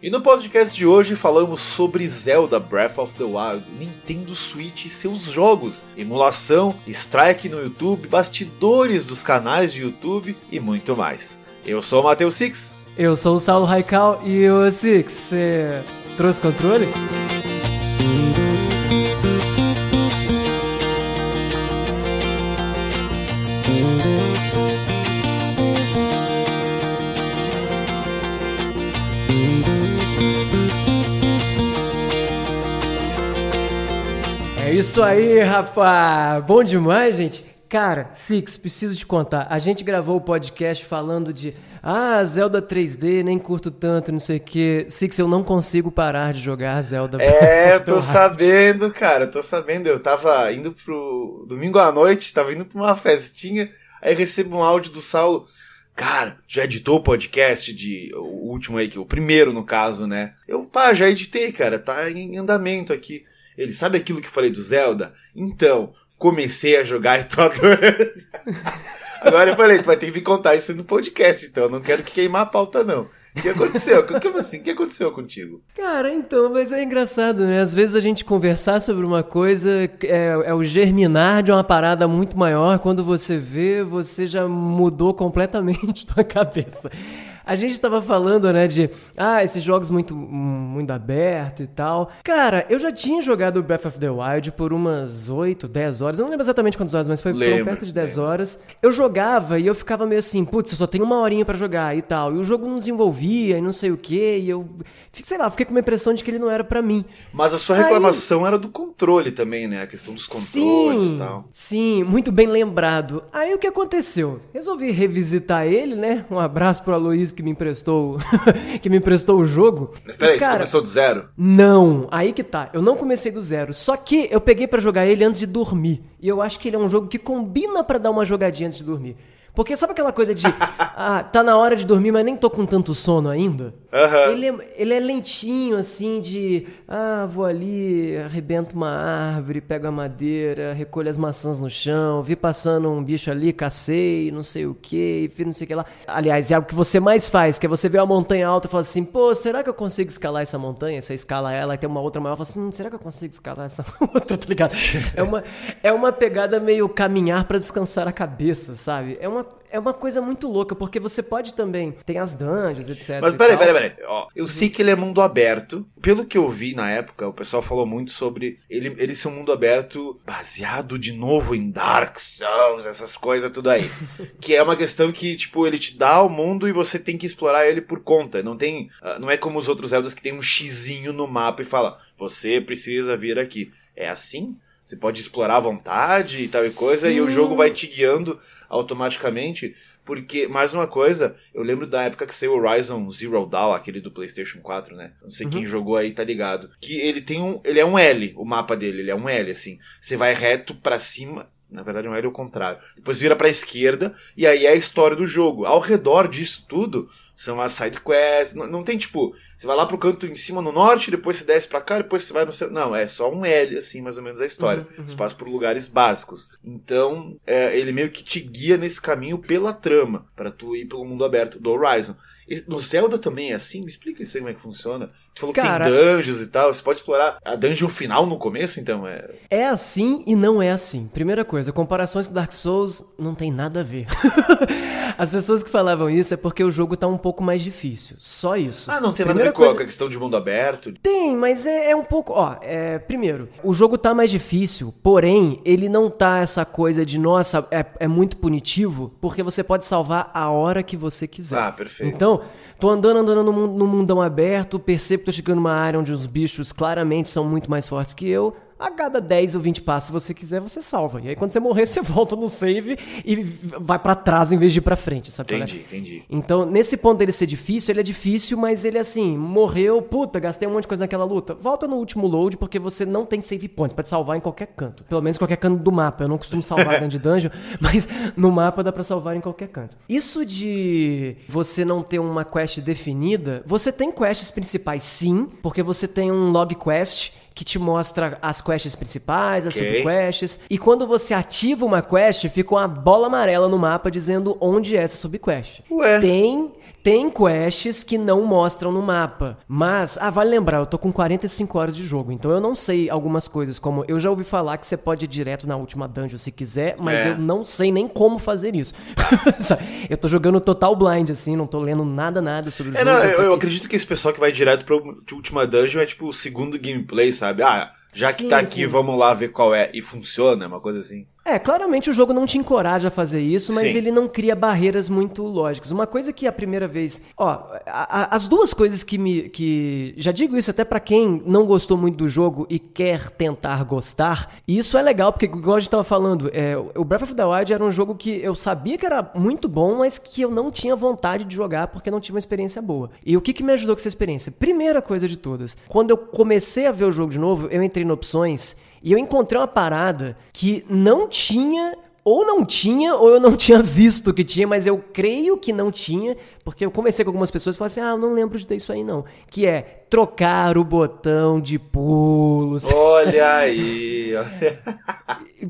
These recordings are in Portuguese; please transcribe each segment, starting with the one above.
E no podcast de hoje falamos sobre Zelda Breath of the Wild, Nintendo Switch e seus jogos, emulação, strike no YouTube, bastidores dos canais de YouTube e muito mais. Eu sou o Matheus Six. Eu sou o Saulo Raikal e o Six, você trouxe controle? Isso aí, rapaz! Bom demais, gente! Cara, Six, preciso te contar. A gente gravou o podcast falando de ah, Zelda 3D, nem curto tanto, não sei o quê. Six, eu não consigo parar de jogar Zelda. É, eu tô sabendo, cara, eu tô sabendo. Eu tava indo pro. Domingo à noite, tava indo pra uma festinha, aí recebo um áudio do Saulo. Cara, já editou o podcast de. O último aí, que o primeiro no caso, né? Eu, pá, já editei, cara, tá em andamento aqui. Ele sabe aquilo que falei do Zelda? Então, comecei a jogar e tô adorando. Agora eu falei, tu vai ter que me contar isso no podcast, então eu não quero que queimar a pauta, não. O que aconteceu? Como assim? O que aconteceu contigo? Cara, então, mas é engraçado, né? Às vezes a gente conversar sobre uma coisa é, é, o germinar de uma parada muito maior. Quando você vê, você já mudou completamente tua cabeça. A gente tava falando, né, de ah, esses jogos muito muito aberto e tal. Cara, eu já tinha jogado Breath of the Wild por umas 8, 10 horas. Eu não lembro exatamente quantas horas, mas foi lembro, perto de 10 lembro. horas. Eu jogava e eu ficava meio assim, putz, eu só tenho uma horinha para jogar e tal. E o jogo não desenvolvia e não sei o que, e eu sei lá, fiquei com uma impressão de que ele não era para mim. Mas a sua reclamação Aí... era do controle também, né? A questão dos controles sim, e tal. Sim, muito bem lembrado. Aí o que aconteceu? Resolvi revisitar ele, né? Um abraço pro Aloysio que me emprestou que me emprestou o jogo. Mas peraí, cara, você começou do zero? Não, aí que tá. Eu não comecei do zero. Só que eu peguei para jogar ele antes de dormir. E eu acho que ele é um jogo que combina para dar uma jogadinha antes de dormir. Porque sabe aquela coisa de, ah, tá na hora de dormir, mas nem tô com tanto sono ainda? Uhum. Ele, é, ele é lentinho, assim, de, ah, vou ali, arrebento uma árvore, pego a madeira, recolho as maçãs no chão, vi passando um bicho ali, cacei, não sei o que, fiz não sei o que lá. Aliás, é algo que você mais faz, que é você ver uma montanha alta e falar assim, pô, será que eu consigo escalar essa montanha? Você escala ela e tem uma outra maior, fala assim, hum, será que eu consigo escalar essa outra, tá ligado? É uma, é uma pegada meio caminhar para descansar a cabeça, sabe? É uma é uma coisa muito louca, porque você pode também. Tem as dungeons, etc. Mas peraí, peraí, peraí. Ó, eu sei que ele é mundo aberto. Pelo que eu vi na época, o pessoal falou muito sobre ele, ele ser um mundo aberto baseado de novo em Dark Souls, essas coisas, tudo aí. que é uma questão que, tipo, ele te dá o mundo e você tem que explorar ele por conta. Não tem. Ah, não é como os outros Zeldas que tem um xizinho no mapa e fala: você precisa vir aqui. É assim? Você pode explorar à vontade e tal e coisa, e o jogo vai te guiando automaticamente. Porque, mais uma coisa, eu lembro da época que saiu o Horizon Zero Dawn, aquele do PlayStation 4, né? Não sei uhum. quem jogou aí, tá ligado. Que ele tem um. Ele é um L, o mapa dele, ele é um L, assim. Você vai reto para cima. Na verdade, um L é o contrário. Depois vira pra esquerda, e aí é a história do jogo. Ao redor disso tudo, são as side quests. Não, não, tem tipo, você vai lá pro canto em cima no norte, depois você desce para cá, depois você vai no centro. Não, é só um L, assim, mais ou menos a história. Uhum, uhum. Você passa por lugares básicos. Então, é, ele meio que te guia nesse caminho pela trama, para tu ir pelo mundo aberto do Horizon. No Zelda também é assim? Me explica isso aí como é que funciona. Tu falou Cara, que tem dungeons e tal, você pode explorar a dungeon final no começo, então? É... é assim e não é assim. Primeira coisa, comparações com Dark Souls não tem nada a ver. As pessoas que falavam isso é porque o jogo tá um pouco mais difícil. Só isso. Ah, não tem Primeira nada a ver coisa... com a questão de mundo aberto? Tem, mas é, é um pouco. Ó, é, primeiro, o jogo tá mais difícil, porém, ele não tá essa coisa de, nossa, é, é muito punitivo, porque você pode salvar a hora que você quiser. Ah, perfeito. Então, Tô andando, andando no, no mundão aberto, percebo que tô chegando numa área onde os bichos claramente são muito mais fortes que eu a cada 10 ou 20 passos, se você quiser, você salva. E aí, quando você morrer, você volta no save e vai para trás em vez de ir pra frente, sabe? Entendi, entendi. Então, nesse ponto dele ser difícil, ele é difícil, mas ele, assim, morreu, puta, gastei um monte de coisa naquela luta. Volta no último load, porque você não tem save point, pode salvar em qualquer canto. Pelo menos qualquer canto do mapa. Eu não costumo salvar dentro de dungeon, mas no mapa dá pra salvar em qualquer canto. Isso de você não ter uma quest definida, você tem quests principais sim, porque você tem um log quest que te mostra as quests principais, as okay. subquests. E quando você ativa uma quest, fica uma bola amarela no mapa dizendo onde é essa subquest. Ué. Tem tem quests que não mostram no mapa. Mas, ah, vale lembrar, eu tô com 45 horas de jogo, então eu não sei algumas coisas, como eu já ouvi falar que você pode ir direto na última dungeon se quiser, mas É. eu não sei nem como fazer isso. eu tô jogando total blind, assim, não tô lendo nada, nada sobre o É, jogo. não, eu, eu acredito que esse pessoal que vai direto pra última dungeon é tipo o segundo gameplay, sabe? Ah, já que Sim, tá aqui, sim. vamos lá ver qual é. E funciona, uma coisa assim. É, claramente o jogo não te encoraja a fazer isso, mas Sim. ele não cria barreiras muito lógicas. Uma coisa que a primeira vez. Ó, a- a- as duas coisas que me. que Já digo isso até pra quem não gostou muito do jogo e quer tentar gostar. E isso é legal, porque, igual a gente tava falando, é, o Breath of the Wild era um jogo que eu sabia que era muito bom, mas que eu não tinha vontade de jogar porque não tive uma experiência boa. E o que, que me ajudou com essa experiência? Primeira coisa de todas, quando eu comecei a ver o jogo de novo, eu entrei em opções. E eu encontrei uma parada que não tinha, ou não tinha, ou eu não tinha visto que tinha, mas eu creio que não tinha, porque eu comecei com algumas pessoas e falei assim: ah, eu não lembro de ter isso aí não. Que é trocar o botão de pulos. Olha aí. olha.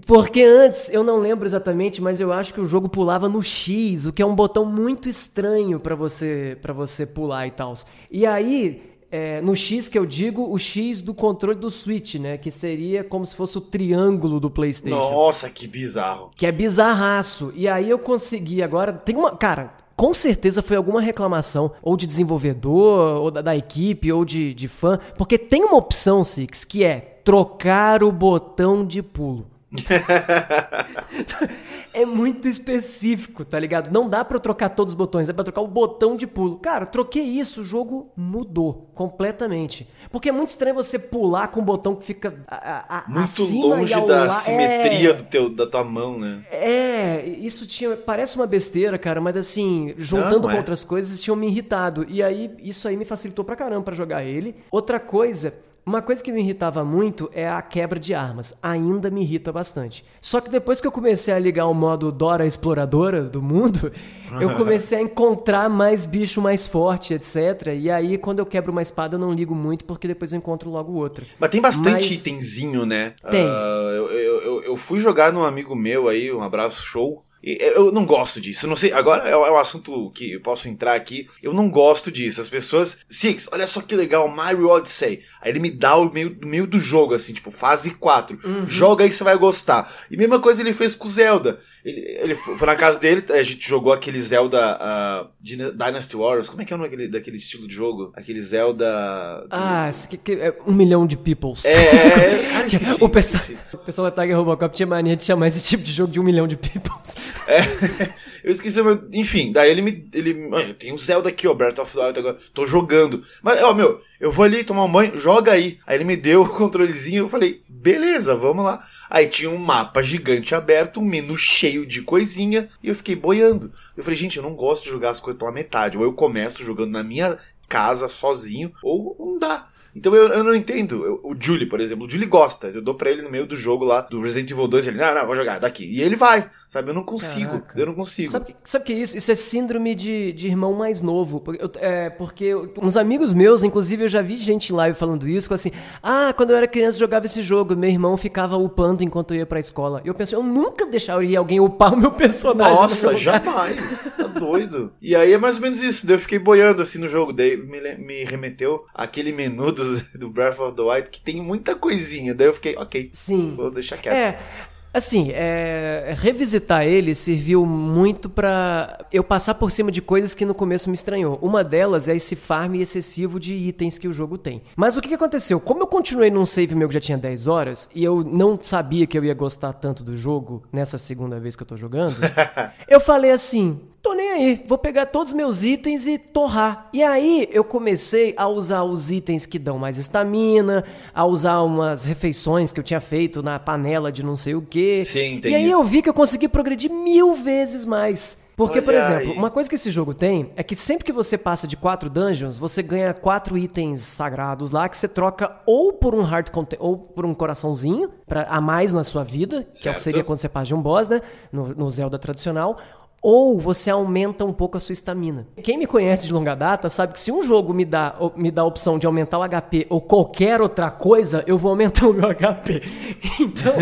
Porque antes, eu não lembro exatamente, mas eu acho que o jogo pulava no X, o que é um botão muito estranho pra você para você pular e tal. E aí, é, no X que eu digo, o X do controle do Switch, né? Que seria como se fosse o triângulo do PlayStation. Nossa, que bizarro. Que é bizarraço. E aí eu consegui agora. Tem uma. Cara. Com certeza foi alguma reclamação, ou de desenvolvedor, ou da, da equipe, ou de, de fã, porque tem uma opção, Six, que é trocar o botão de pulo. é muito específico, tá ligado? Não dá pra eu trocar todos os botões, é pra trocar o botão de pulo. Cara, troquei isso, o jogo mudou completamente. Porque é muito estranho você pular com um botão que fica a, a, Muito acima longe e ao da la- simetria É. do teu, da tua mão, né? É, isso tinha. Parece uma besteira, cara, mas assim, juntando Não, é. com outras coisas, tinham me irritado. E aí, isso aí me facilitou pra caramba pra jogar ele. Outra coisa. Uma coisa que me irritava muito é a quebra de armas. Ainda me irrita bastante. Só que depois que eu comecei a ligar o modo Dora Exploradora do mundo, eu comecei a encontrar mais bicho mais forte, etc. E aí, quando eu quebro uma espada, eu não ligo muito, porque depois eu encontro logo outra. Mas tem bastante Mas- itemzinho, né? Tem. Eu, eu, eu, eu fui jogar num amigo meu aí, um abraço show. Eu não gosto disso. Não sei, agora é é um assunto que eu posso entrar aqui. Eu não gosto disso. As pessoas. Six, olha só que legal, Mario Odyssey. Aí ele me dá o meio, meio do jogo, assim, tipo, fase 4. Uhum. Joga aí, você vai gostar. E mesma coisa ele fez com o Zelda. Ele, ele foi na casa dele, a gente jogou aquele Zelda Dyna- Dynasty Warriors. Como é que é o nome daquele, daquele estilo de jogo? Aquele Zelda. do- Ah, que, que é um milhão de peoples. É, é, é. Cara, esqueci, o, pessoal, esqueci. o pessoal da Tiger Robocop tinha mania de chamar esse tipo de jogo de um milhão de peoples. É, eu esqueci, mas, enfim, daí ele me. Ele, "Mano, tem o Zelda aqui, ó, Breath of the Wild agora, tô jogando. Mas, ó, meu, eu vou ali tomar um banho, joga aí. Aí ele me deu o controlezinho, eu falei, beleza, vamos lá. Aí tinha um mapa gigante aberto, um menu cheio de coisinha, e eu fiquei boiando. Eu falei, gente, eu não gosto de jogar as coisas pela metade. Ou eu começo jogando na minha casa, sozinho, ou não dá. Então eu, eu não entendo. Eu- o Julie, por exemplo, o Julie gosta. Eu dou pra ele no meio do jogo lá, do Resident Evil 2, ele, não, não, vou jogar daqui. E ele vai, sabe? Eu não consigo. Caraca. Eu não consigo. Sabe, sabe o que é isso? Isso é síndrome de, de irmão mais novo. Porque, eu- é, porque uns amigos meus, inclusive eu já vi gente em live falando isso, assim, ah, quando eu era criança eu jogava esse jogo, meu irmão ficava upando enquanto eu ia pra escola. E eu pensei, eu nunca deixaria alguém upar o meu personagem. no Nossa, lugar. jamais. Tá doido. E aí é mais ou menos isso. Daí eu fiquei boiando assim no jogo. Daí me, me remeteu àquele menu do, do Breath of the Wild que tem muita coisinha. Daí eu fiquei, ok. Sim. Vou deixar quieto. É, assim, é, revisitar ele serviu muito pra eu passar por cima de coisas que no começo me estranhou. Uma delas é esse farm excessivo de itens que o jogo tem. Mas o que, que aconteceu? Como eu continuei num save meu que já tinha 10 horas e eu não sabia que eu ia gostar tanto do jogo nessa segunda vez que eu tô jogando, eu falei assim. Tô nem aí, vou pegar todos os meus itens e torrar. E aí eu comecei a usar os itens que dão mais estamina, a usar umas refeições que eu tinha feito na panela de não sei o que. Sim, E aí isso. eu vi que eu consegui progredir mil vezes mais. Porque, por Olha exemplo, aí. uma coisa que esse jogo tem é que sempre que você passa de quatro dungeons, você ganha quatro itens sagrados lá que você troca ou por um heart content, ou por um coraçãozinho pra, a mais na sua vida, que é o que Certo. seria quando você passa de um boss, né? No, no Zelda tradicional. Ou você aumenta um pouco a sua estamina. Quem me conhece de longa data sabe que se um jogo me dá, me dá a opção de aumentar o HP ou qualquer outra coisa, eu vou aumentar o meu HP. Então,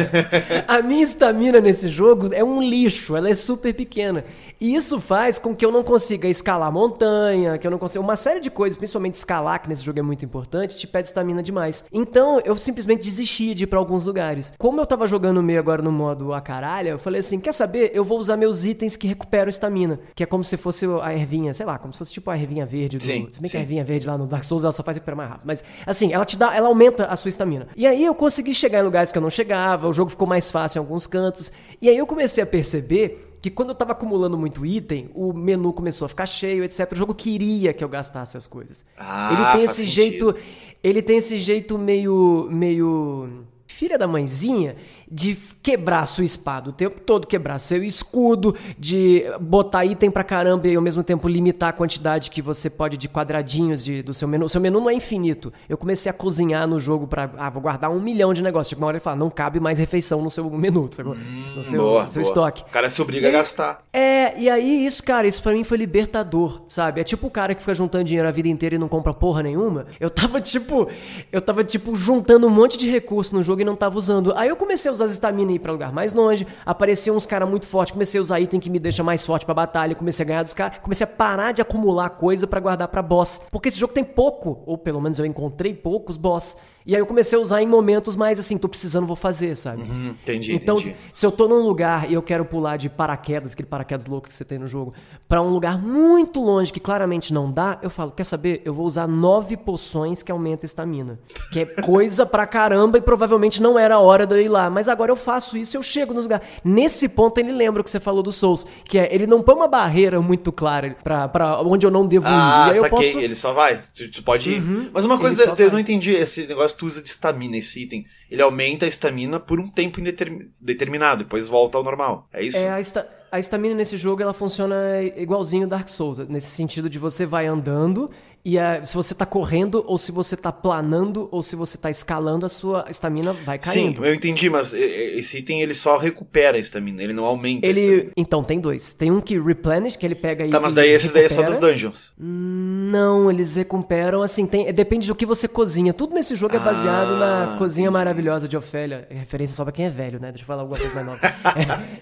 a minha estamina nesse jogo é um lixo, ela é super pequena. E isso faz com que eu não consiga escalar montanha, que eu não consiga. Uma série de coisas, principalmente escalar, que nesse jogo é muito importante, te pede estamina demais. Então eu simplesmente desisti de ir pra alguns lugares. Como eu tava jogando meio agora no modo a caralho, eu falei assim: quer saber? Eu vou usar meus itens que recuperam estamina. Que é como se fosse a ervinha, sei lá, como se fosse tipo a ervinha verde do. Sim, se bem que sim. a ervinha verde lá no Dark Souls ela só faz recuperar mais rápido. Mas assim, ela te dá, ela aumenta a sua estamina. E aí eu consegui chegar em lugares que eu não chegava, o jogo ficou mais fácil em alguns cantos. E aí eu comecei a perceber que quando eu tava acumulando muito item, o menu começou a ficar cheio, etc. O jogo queria que eu gastasse as coisas. Ah, ele tem esse sentido. jeito, ele tem esse jeito meio meio filha da mãezinha de quebrar sua espada o tempo todo, quebrar seu escudo, de botar item pra caramba e ao mesmo tempo limitar a quantidade que você pode de quadradinhos de, do seu menu. O seu menu não é infinito. Eu comecei a cozinhar no jogo pra. Ah, vou guardar um milhão de negócios. Chega uma hora ele fala, não cabe mais refeição no seu menu, no seu, boa, no seu boa. estoque. O cara se obriga a gastar. É, e aí isso, cara, isso pra mim foi libertador, sabe? É tipo o cara que fica juntando dinheiro a vida inteira e não compra porra nenhuma. Eu tava tipo, eu tava tipo juntando um monte de recurso no jogo e não tava usando. Aí eu comecei a usar as estamina e ir pra lugar mais longe, apareciam uns caras muito fortes, comecei a usar item que me deixa mais forte pra batalha, comecei a ganhar dos caras, comecei a parar de acumular coisa pra guardar pra boss. Porque esse jogo tem pouco, ou pelo menos eu encontrei poucos boss. E aí eu comecei a usar em momentos mais assim, tô precisando, vou fazer, sabe? Hum, entendi, Então, entendi. se eu tô num lugar e eu quero pular de paraquedas, aquele paraquedas louco que você tem no jogo, pra um lugar muito longe que claramente não dá, eu falo, quer saber? Eu vou usar nove poções que aumentam a estamina. Que é coisa pra caramba e provavelmente não era a hora de eu ir lá. Mas agora eu faço isso e eu chego nos lugares. Nesse ponto ele lembra o que você falou do Souls, que é, ele não põe uma barreira muito clara pra, pra onde eu não devo ir. Ah, aí eu saquei. posso... Uhum. Ele só vai. Tu, tu pode ir. Mas uma coisa, eu vai. não entendi. Esse negócio que tu usa de estamina, esse item. Ele aumenta a estamina por um tempo indetermi- determinado. Depois volta ao normal. É isso? É, a, esta, a estamina nesse jogo ela funciona igualzinho Dark Souls, nesse sentido de você vai andando e a- se você tá correndo ou se você tá planando ou se você tá escalando, a sua estamina vai Sim, caindo. eu entendi, mas esse item ele só recupera a estamina, ele não aumenta. Ele, então tem dois. Tem um que replenish, que ele pega e Tá, mas daí esse daí é só das dungeons. Não, eles recuperam, assim, tem, depende do que você cozinha. Tudo nesse jogo é baseado Ah, na cozinha maravilhosa de Ofélia. É referência só pra quem é velho, né? Deixa eu falar alguma coisa mais nova. É,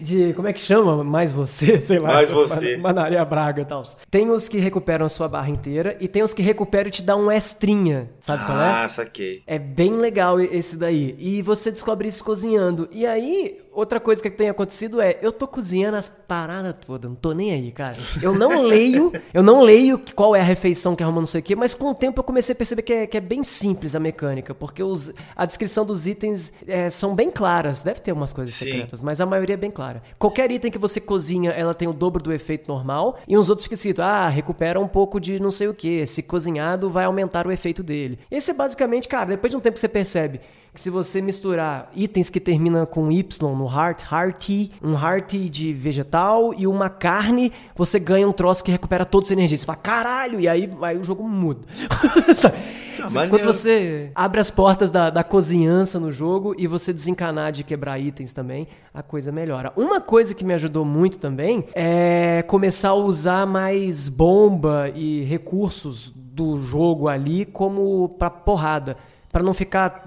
de, de- como é que chama? Mais você, sei lá. Mais você. Ma- Manaria Braga e tal. Tem os que recuperam a sua barra inteira e tem os que recuperam e te dão um extrinha, sabe qual é? Ah, saquei. É bem legal esse daí. E você descobre isso cozinhando. E aí, outra coisa que tem acontecido é, eu tô cozinhando as paradas todas, não tô nem aí, cara. Eu não leio, eu não leio qual é a refeição que arruma não sei o quê, mas com o tempo eu comecei a perceber que é, que é bem simples a mecânica, porque os, a descrição dos itens é, são bem claras. Deve ter umas coisas Sim. secretas, mas a maioria é bem clara. Qualquer item que você cozinha, ela tem o dobro do efeito normal, e uns outros fica escrito, ah, recupera um pouco de não sei o que, se cozinhado vai aumentar o efeito dele. Esse é basicamente, cara, depois de um tempo você percebe que se você misturar itens que terminam com Y no heart, hearty, um hearty de vegetal e uma carne, você ganha um troço que recupera toda a sua energia. Você fala, caralho, e aí, aí o jogo muda. Ah, Quando você abre as portas da, da cozinhança no jogo e você desencanar de quebrar itens também, a coisa melhora. Uma coisa que me ajudou muito também é começar a usar mais bomba e recursos do jogo ali como pra porrada. Pra não ficar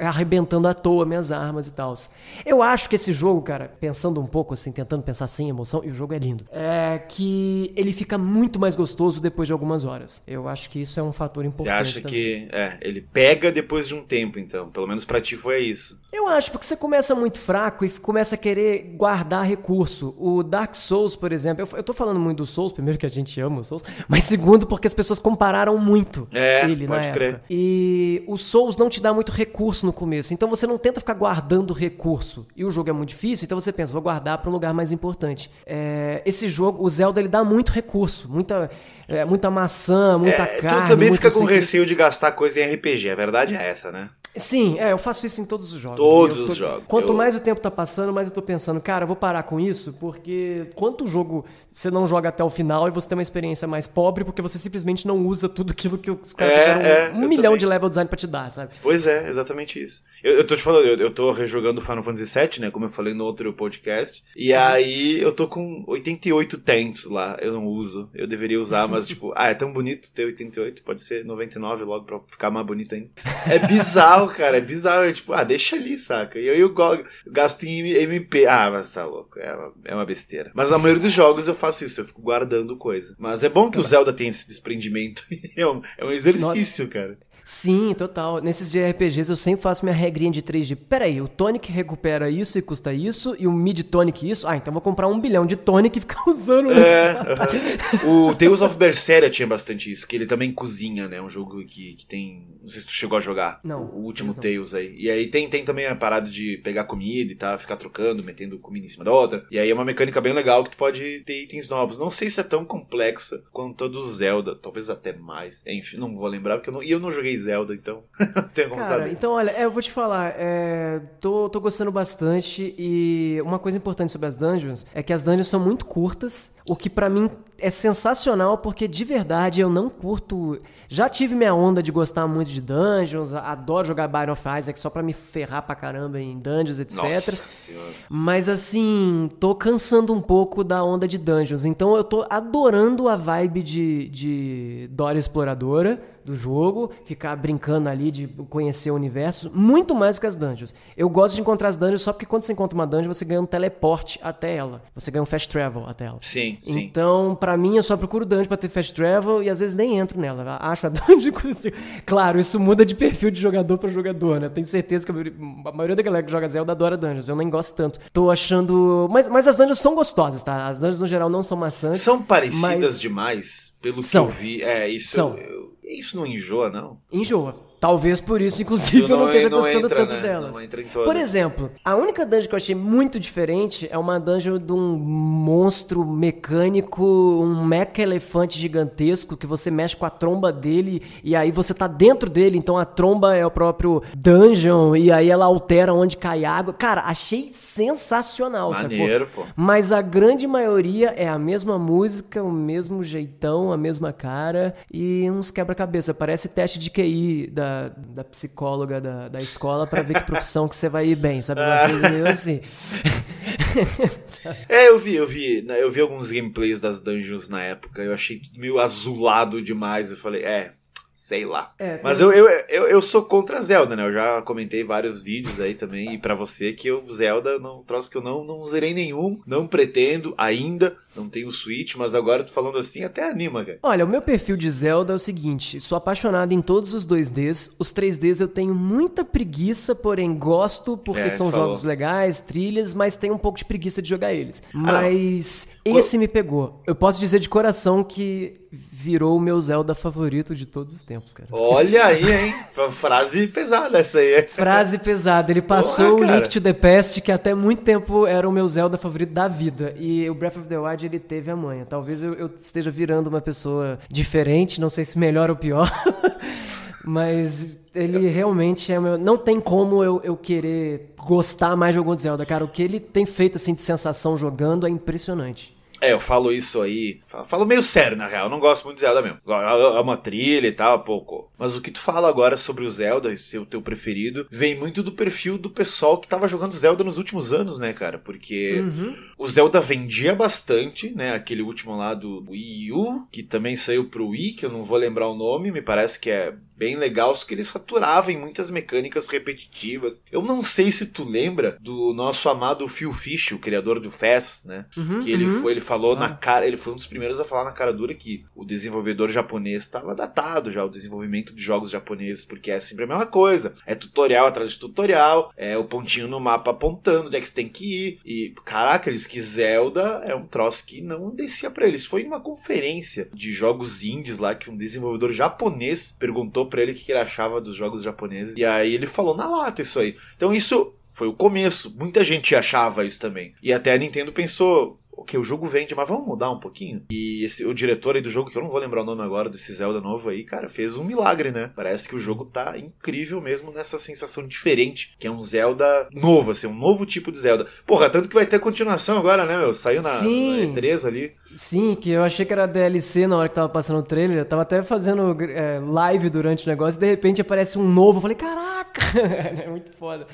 arrebentando à toa minhas armas e tal. Eu acho que esse jogo, cara, pensando um pouco assim, tentando pensar sem emoção, e o jogo é lindo, é que ele fica muito mais gostoso depois de algumas horas. Eu acho que isso é um fator Você importante acha também. que é, ele pega depois de um tempo, então. Pelo menos pra ti foi isso. Eu acho, porque você começa muito fraco e começa a querer guardar recurso. O Dark Souls, por exemplo, eu, eu tô falando muito do Souls, primeiro que a gente ama o Souls, mas segundo porque as pessoas compararam muito É, ele na pode época. crer. E o Souls não te dá muito recurso no começo, então você não tenta ficar guardando recurso. E o jogo é muito difícil, então você pensa, vou guardar pra um lugar mais importante. É, esse jogo, o Zelda, ele dá muito recurso, muita, é, muita maçã, muita É, carne. tu também fica com receio de gastar coisa em RPG, a verdade é essa, né? Sim, é, eu faço isso em todos os jogos. Todos eu os jogos. Quanto Eu- mais o tempo tá passando, mais eu tô pensando, cara, eu vou parar com isso, porque quanto jogo você não joga até o final e você tem uma experiência mais pobre, porque você simplesmente não usa tudo aquilo que os caras É, fizeram é, um milhão também. de level design pra te dar, sabe? Pois é, exatamente isso. Eu, eu tô te falando, eu, eu tô rejogando Final Fantasy VII, né? Como eu falei no outro podcast. E Uhum. aí eu tô com 88 tanks lá. Eu não uso. Eu deveria usar, mas tipo, ah, é tão bonito ter 88. Pode ser 99 logo pra ficar mais bonito ainda. É bizarro bizarro, cara. É bizarro. É tipo, ah, deixa ali, saca? E aí eu gasto em MP. Ah, mas tá louco. É uma, é uma besteira. Mas na maioria dos jogos eu faço isso, eu fico guardando coisa. Mas é bom que o Zelda tenha esse desprendimento. é, um, é um exercício, Nossa. cara. Sim, total. Nesses JRPGs eu sempre faço minha regrinha de 3 de peraí, o Tonic recupera isso e custa isso, e o Mid Tonic isso. Ah, então vou comprar um bilhão de Tonic e ficar usando é, isso. o Tales of Berseria tinha bastante isso, que ele também cozinha, né? Um jogo que, que tem. Não sei se tu chegou a jogar. Não. O último Tales aí. E aí tem, tem também a parada de pegar comida e tá, ficar trocando, metendo comida em cima da outra. E aí é uma mecânica bem legal que tu pode ter itens novos. Não sei se é tão complexa quanto a do Zelda, talvez até mais. Enfim, não vou lembrar, porque eu não, e eu não joguei Zelda, então não tenho como Cara, saber. Então, olha, é, eu vou te falar, é, tô, tô gostando bastante e uma coisa importante sobre as dungeons é que as dungeons são muito curtas, o que para mim é sensacional porque de verdade eu não curto. Já tive minha onda de gostar muito de dungeons, adoro jogar Bind of Isaac só pra me ferrar pra caramba em dungeons, etc. Nossa Mas assim, tô cansando um pouco da onda de dungeons. Então eu tô adorando a vibe de, de Dora Exploradora do jogo, ficar brincando ali de conhecer o universo, muito mais que as dungeons. Eu gosto de encontrar as dungeons só porque quando você encontra uma dungeon, você ganha um teleporte até ela. Você ganha um fast travel até ela. Sim, sim. Então, para mim, eu só procuro dungeon pra ter fast travel e às vezes nem entro nela. Acho a dungeon. claro, isso muda de perfil de jogador para jogador, né? Tenho certeza que a maioria da galera que joga Zelda adora dungeons. Eu nem gosto tanto. Tô achando. Mas, mas as dungeons são gostosas, tá? As dungeons no geral não são maçantes. São parecidas mas... demais, pelo são. que eu vi. É, isso. São. Eu, isso não enjoa, não? Enjoa. Talvez por isso, inclusive, eu não, esteja não gostando entra, tanto né? delas. Por exemplo, a única dungeon que eu achei muito diferente é uma dungeon de um monstro mecânico, um mecha elefante gigantesco que você mexe com a tromba dele e aí você tá dentro dele, então a tromba é o próprio dungeon e aí ela altera onde cai água. Cara, achei sensacional, Maneiro, sacou? Pô. Mas a grande maioria é a mesma música, o mesmo jeitão, a mesma cara e uns quebra-cabeça. Parece teste de QI da da, psicóloga da, da escola para ver que profissão que você vai ir bem, sabe? Uma coisa meio assim. é, eu vi, eu vi, né, eu vi alguns gameplays das dungeons na época, eu achei meio azulado demais, eu falei, é, sei lá. É, Mas eu, eu, eu, eu, sou contra Zelda, né? Eu já comentei vários vídeos aí também, e para você que eu, Zelda, não troço que eu não, não zerei nenhum, não pretendo ainda, não tenho Switch, mas agora tô falando assim, até anima, cara. Olha, o meu perfil de Zelda é o seguinte, sou apaixonado em todos os 2Ds, os 3Ds eu tenho muita preguiça, porém gosto, porque é, são jogos falou. legais, trilhas, mas tenho um pouco de preguiça de jogar eles. Ah, mas ah, esse me pegou. Eu posso dizer de coração que virou o meu Zelda favorito de todos os tempos, cara. Olha aí, hein? Frase pesada essa aí. Frase pesada. Ele passou Porra, o Link to the Past, que até muito tempo era o meu Zelda favorito da vida. E o Breath of the Wild, ele teve a manha. Talvez eu, eu esteja virando uma pessoa diferente, não sei se melhor ou pior. Mas ele realmente é meu. Não tem como eu, eu querer gostar mais de algum Zelda, cara. O que ele tem feito assim de sensação jogando é impressionante. É, eu falo isso aí. Falo meio sério, na real. Eu não gosto muito de Zelda mesmo. É uma trilha e tal, pouco. Mas o que tu fala agora sobre o Zelda, ser o teu preferido, vem muito do perfil do pessoal que tava jogando Zelda nos últimos anos, né, cara? Porque uhum. o Zelda vendia bastante, né? Aquele último lá do Wii U, que também saiu pro Wii, que eu não vou lembrar o nome, me parece que é bem legal, só que ele saturava em muitas mecânicas repetitivas. Eu não sei se tu lembra do nosso amado Phil Fish, o criador do Fast, né? Uhum, que ele uhum. foi, ele falou ah. na cara, ele foi um dos primeiros a falar na cara dura que o desenvolvedor japonês estava datado já o desenvolvimento de jogos japoneses, porque é sempre a mesma coisa. É tutorial atrás de tutorial, é o pontinho no mapa apontando onde é que você tem que ir. E caraca, eles que Zelda é um troço que não descia para eles. Foi numa conferência de jogos indies lá que um desenvolvedor japonês perguntou perguntou para ele o que ele achava dos jogos japoneses. E aí ele falou na lata isso aí. Então isso foi o começo. Muita gente achava isso também. E até a Nintendo pensou, ok, o jogo vende, mas vamos mudar um pouquinho? E esse, o diretor aí do jogo, que eu não vou lembrar o nome agora, desse Zelda novo aí, cara, fez um milagre, né? Parece que o jogo tá incrível mesmo nessa sensação diferente, que é um Zelda novo, assim, um novo tipo de Zelda. Porra, tanto que vai ter continuação agora, né, meu? Saiu na, Sim. na E3 ali. Sim, que eu achei que era DLC na hora que tava passando o trailer. Eu tava até fazendo é, live durante o negócio e de repente aparece um novo. Eu falei, caraca! é muito foda.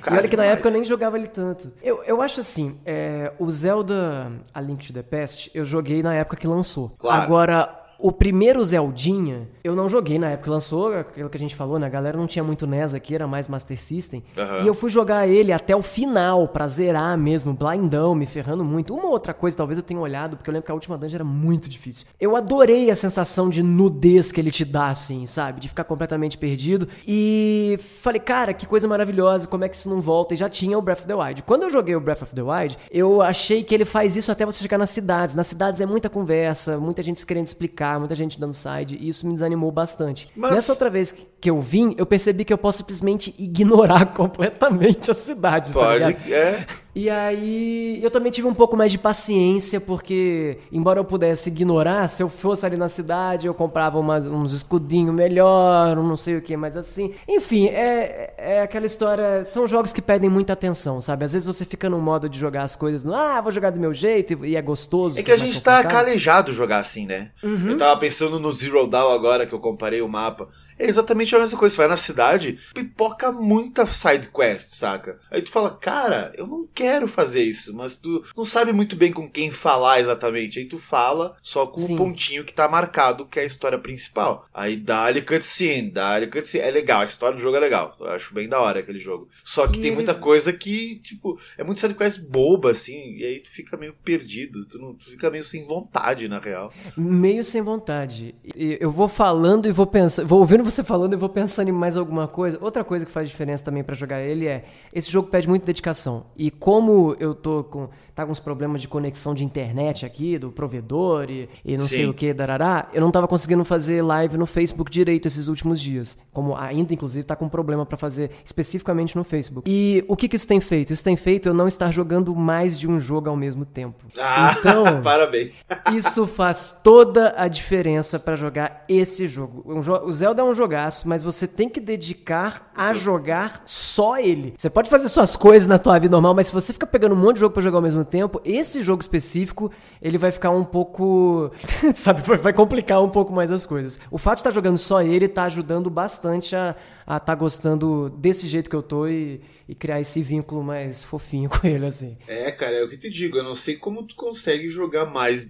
Cara, e olha que na época eu nem jogava ele tanto. Eu, eu acho assim, é, o Zelda A Link to the Past eu joguei na época que lançou. Claro. Agora, o primeiro Zeldinha, eu não joguei na época que lançou, aquilo que a gente falou, né? A galera não tinha muito NES aqui, era mais Master System. Aham. E eu fui jogar ele até o final, pra zerar mesmo, blindão, me ferrando muito. Uma outra coisa, talvez eu tenha olhado, porque eu lembro que a última dungeon era muito difícil. Eu adorei a sensação de nudez que ele te dá, assim, sabe? De ficar completamente perdido. E falei, cara, que coisa maravilhosa, como é que isso não volta? E já tinha o Breath of the Wild. Quando eu joguei o Breath of the Wild, eu achei que ele faz isso até você chegar nas cidades. Nas cidades é muita conversa, muita gente querendo explicar, muita gente dando side, e isso me desanimou bastante. Mas- Nessa outra vez que que eu vim, eu percebi que eu posso simplesmente ignorar completamente as cidades, tá? Pode. É. E aí eu também tive um pouco mais de paciência, porque embora eu pudesse ignorar, se eu fosse ali na cidade, eu comprava umas- uns escudinhos melhor, não sei o que, mas assim. Enfim, é, é aquela história. São jogos que pedem muita atenção, sabe? Às vezes você fica num modo de jogar as coisas no, ah, vou jogar do meu jeito, e, é gostoso. É que a mais gente tá calejado jogar assim, né? Uhum. Eu tava pensando no Zero Dawn agora, que eu comparei o mapa. É exatamente a mesma coisa. Você vai na cidade, pipoca muita side quest, saca? Aí tu fala, cara, eu não quero fazer isso, mas tu não sabe muito bem com quem falar exatamente. Aí tu fala só com o pontinho que tá marcado, que é a história principal. Aí dá-lhe cutscene, dá-lhe cutscene. É legal, a história do jogo é legal. Eu acho bem da hora aquele jogo. Só que E tem ele- muita coisa que, tipo, é muito side quest boba, assim, e aí tu fica meio perdido. Tu, não, tu fica meio sem vontade, na real. Meio sem vontade. Eu vou falando e vou pensando, vou ouvindo você falando e vou pensando em mais alguma coisa. Outra coisa que faz diferença também pra jogar ele é esse jogo pede muita dedicação. E como eu tô com tá com uns problemas de conexão de internet aqui do provedor e, e não sei Sim. o que darará, eu não tava conseguindo fazer live no Facebook direito esses últimos dias. Como ainda inclusive tá com problema pra fazer especificamente no Facebook. E o que que isso tem feito? Isso tem feito eu não estar jogando mais de um jogo ao mesmo tempo. Ah, Então, parabéns. isso faz toda a diferença pra jogar esse jogo. Jo- o Zelda é um jogaço, mas você tem que dedicar a jogar só ele. Você pode fazer suas coisas na tua vida normal, mas se você ficar pegando um monte de jogo pra jogar ao mesmo tempo, esse jogo específico, ele vai ficar um pouco, sabe, vai- complicar um pouco mais as coisas. O fato de estar jogando só ele tá ajudando bastante a a tá gostando desse jeito que eu tô e, e criar esse vínculo mais fofinho com ele assim. É, cara, é o que te digo. Eu não sei como tu consegue jogar mais.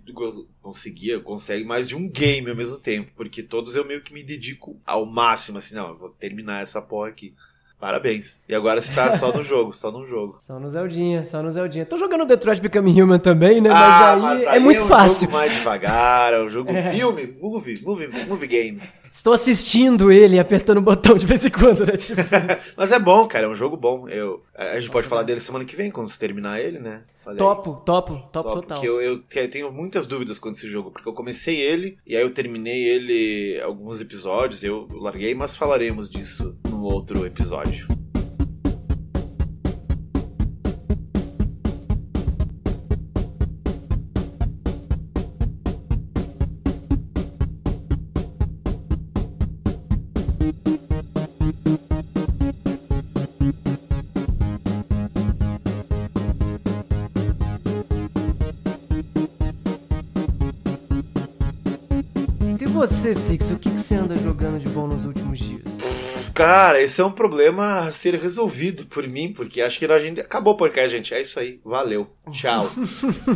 Conseguia, consegue mais de um game ao mesmo tempo. Porque todos eu meio que me dedico ao máximo, assim, não, eu vou terminar essa porra aqui. Parabéns. E agora você tá só no jogo, só no jogo. Só no Zeldinha, só no Zeldinha. Tô jogando Detroit Become Human também, né? Ah, Mas aí é muito um fácil. jogo mais devagar, é um jogo filme, movie, movie, movie game. Estou assistindo ele apertando o botão de vez em quando, né? Tipo, Mas é bom, cara, é um jogo bom. Eu, a gente pode falar dele semana que vem, quando terminar ele, né? Aí. topo, topo, topo Top, total. Porque eu, eu te- tenho muitas dúvidas com esse jogo, porque eu comecei ele, e aí eu terminei ele alguns episódios, eu larguei, mas falaremos disso num outro episódio. Você, Six, o que, que você anda jogando de bom nos últimos dias? Cara, esse é um problema a ser resolvido por mim, porque acho que a gente acabou por cá, gente. É isso aí. Valeu. Tchau.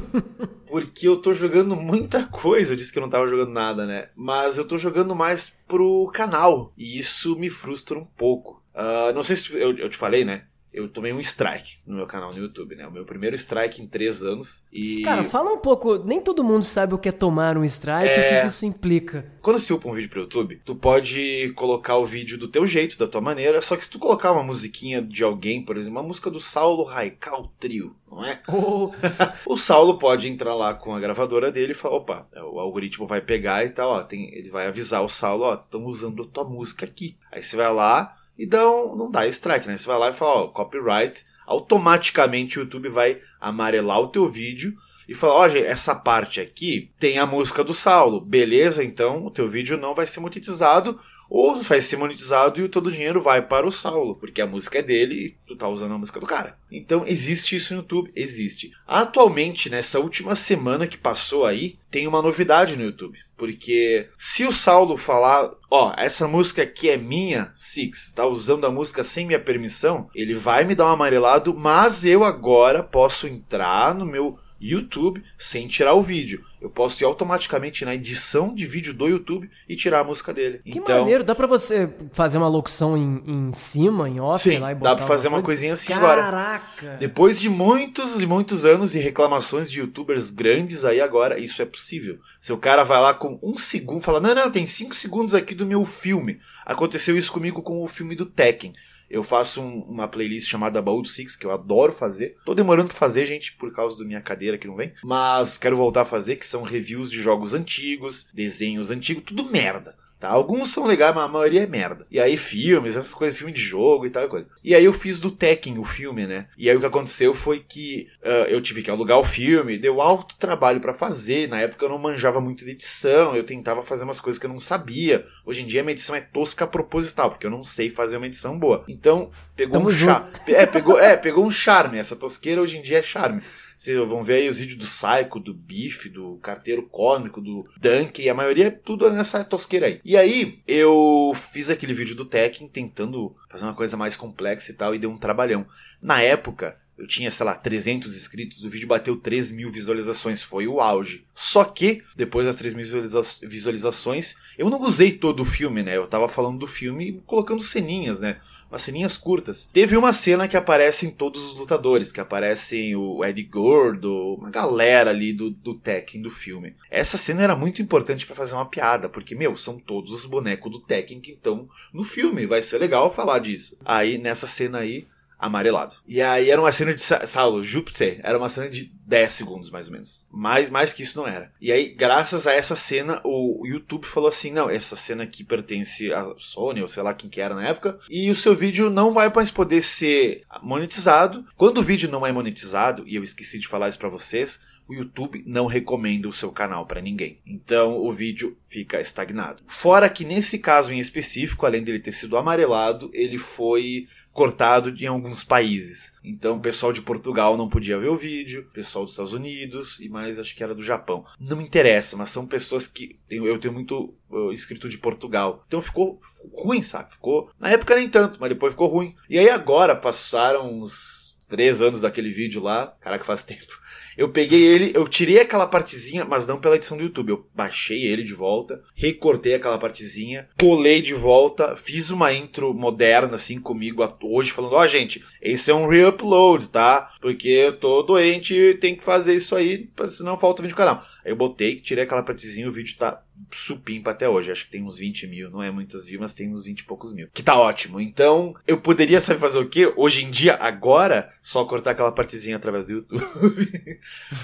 porque eu tô jogando muita coisa. Eu disse que eu não tava jogando nada, né? Mas eu tô jogando mais pro canal. E isso me frustra um pouco. Ah, não sei se eu, eu te falei, né? Eu tomei um strike no meu canal no YouTube, né? O meu primeiro strike em três anos. E Cara, fala um pouco. Nem todo mundo sabe o que é tomar um strike e o que, É. que isso implica. Quando você upa um vídeo pro YouTube, tu pode colocar o vídeo do teu jeito, da tua maneira, só que se tu colocar uma musiquinha de alguém, por exemplo, uma música do Saulo Raical Trio, não é? Ou- O Saulo pode entrar lá com a gravadora dele e falar, opa, o algoritmo vai pegar e tal, ó, tem, ele vai avisar o Saulo, ó, estão usando a tua música aqui. Aí você vai lá e dá um, não dá strike, né? Você vai lá e fala, ó, copyright, automaticamente o YouTube vai amarelar o teu vídeo e falar, ó, gente, essa parte aqui tem a música do Saulo, beleza? Então o teu vídeo não vai ser monetizado ou vai ser monetizado e todo o dinheiro vai para o Saulo, porque a música é dele e tu tá usando a música do cara. Então existe isso no YouTube? Existe. Atualmente, nessa última semana que passou aí, tem uma novidade no YouTube. Porque se o Saulo falar, ó, essa música aqui é minha, Six, tá usando a música sem minha permissão, ele vai me dar um amarelado, mas eu agora posso entrar no meu YouTube sem tirar o vídeo. Eu posso ir automaticamente na edição de vídeo do YouTube e tirar a música dele. Que então, maneiro, dá pra você fazer uma locução em, em cima, em off, sim, sei lá, e botar dá pra fazer uma coisinha assim agora. Caraca! Depois de muitos e muitos anos e reclamações de youtubers grandes, aí agora isso é possível. Se o cara vai lá com um segundo, fala: Não, não, tem cinco segundos aqui do meu filme. Aconteceu isso comigo com o filme do Tekken. Eu faço um- uma playlist chamada Baú do Six, que eu adoro fazer. Tô demorando pra fazer, gente, por causa da minha cadeira que não vem. Mas quero voltar a fazer, que são reviews de jogos antigos, desenhos antigos, tudo merda. Tá? Alguns são legais, mas a maioria é merda. E aí, filmes, essas coisas, filme de jogo e tal e coisa. E aí eu fiz do Tekken o filme, né? E aí o que aconteceu foi que ah, eu tive que alugar o filme, deu alto trabalho pra fazer. Na época eu não manjava muito de edição, eu tentava fazer umas coisas que eu não sabia. Hoje em dia a minha edição é tosca proposital, porque eu não sei fazer uma edição boa. Então, pegou Tamo um charme. É, pegou, é, pegou um charme. Essa tosqueira hoje em dia é charme. Vocês vão ver aí os vídeos do Psycho, do Biff, do Carteiro Cômico, do Dunk, e a maioria é tudo nessa tosqueira aí. E aí, eu fiz aquele vídeo do Tekken tentando fazer uma coisa mais complexa e tal, e deu um trabalhão. Na época, eu tinha, sei lá, 300 inscritos, o vídeo bateu 3 mil visualizações, foi o auge. Só que, depois das 3 mil visualiza- visualizações, eu não usei todo o filme, né? Eu tava falando do filme colocando ceninhas, né? Umas ceninhas curtas. Teve uma cena que aparecem todos os lutadores, que aparecem o Eddie Gordo, uma galera ali do, do Tekken do filme. Essa cena era muito importante pra fazer uma piada, porque, meu, são todos os bonecos do Tekken que estão no filme. Vai ser legal falar disso. Aí, nessa cena aí, amarelado. E aí era uma cena de Sa- Saulo, Júpiter, era uma cena de 10 segundos mais ou menos. Mais, mais que isso não era. E aí, graças a essa cena, o YouTube falou assim: não, essa cena aqui pertence à Sony, ou sei lá quem que era na época, e o seu vídeo não vai mais poder ser monetizado. Quando o vídeo não é monetizado, e eu esqueci de falar isso pra vocês, o YouTube não recomenda o seu canal pra ninguém. Então o vídeo fica estagnado. Fora que nesse caso em específico, além dele ter sido amarelado, ele foi cortado em alguns países. Então o pessoal de Portugal não podia ver o vídeo, o pessoal dos Estados Unidos e mais acho que era do Japão. Não me interessa, mas são pessoas que eu tenho muito uh, inscrito de Portugal. Então ficou ruim, sabe? Ficou na época nem tanto, mas depois ficou ruim. E aí agora passaram uns três anos daquele vídeo lá, caraca faz tempo. Eu peguei ele, eu tirei aquela partezinha, mas não pela edição do YouTube. Eu baixei ele de volta, recortei aquela partezinha, colei de volta, fiz uma intro moderna assim comigo hoje, falando: Ó, gente, esse é um re-upload, tá? Porque eu tô doente tem que fazer isso aí, senão falta vídeo no canal. Aí eu botei, tirei aquela partezinha, o vídeo tá supimpa até hoje. Acho que tem uns 20 mil, não é muitas views, mas tem uns 20 e poucos mil. Que tá ótimo. Então, eu poderia saber fazer o quê? Hoje em dia, agora, só cortar aquela partezinha através do YouTube.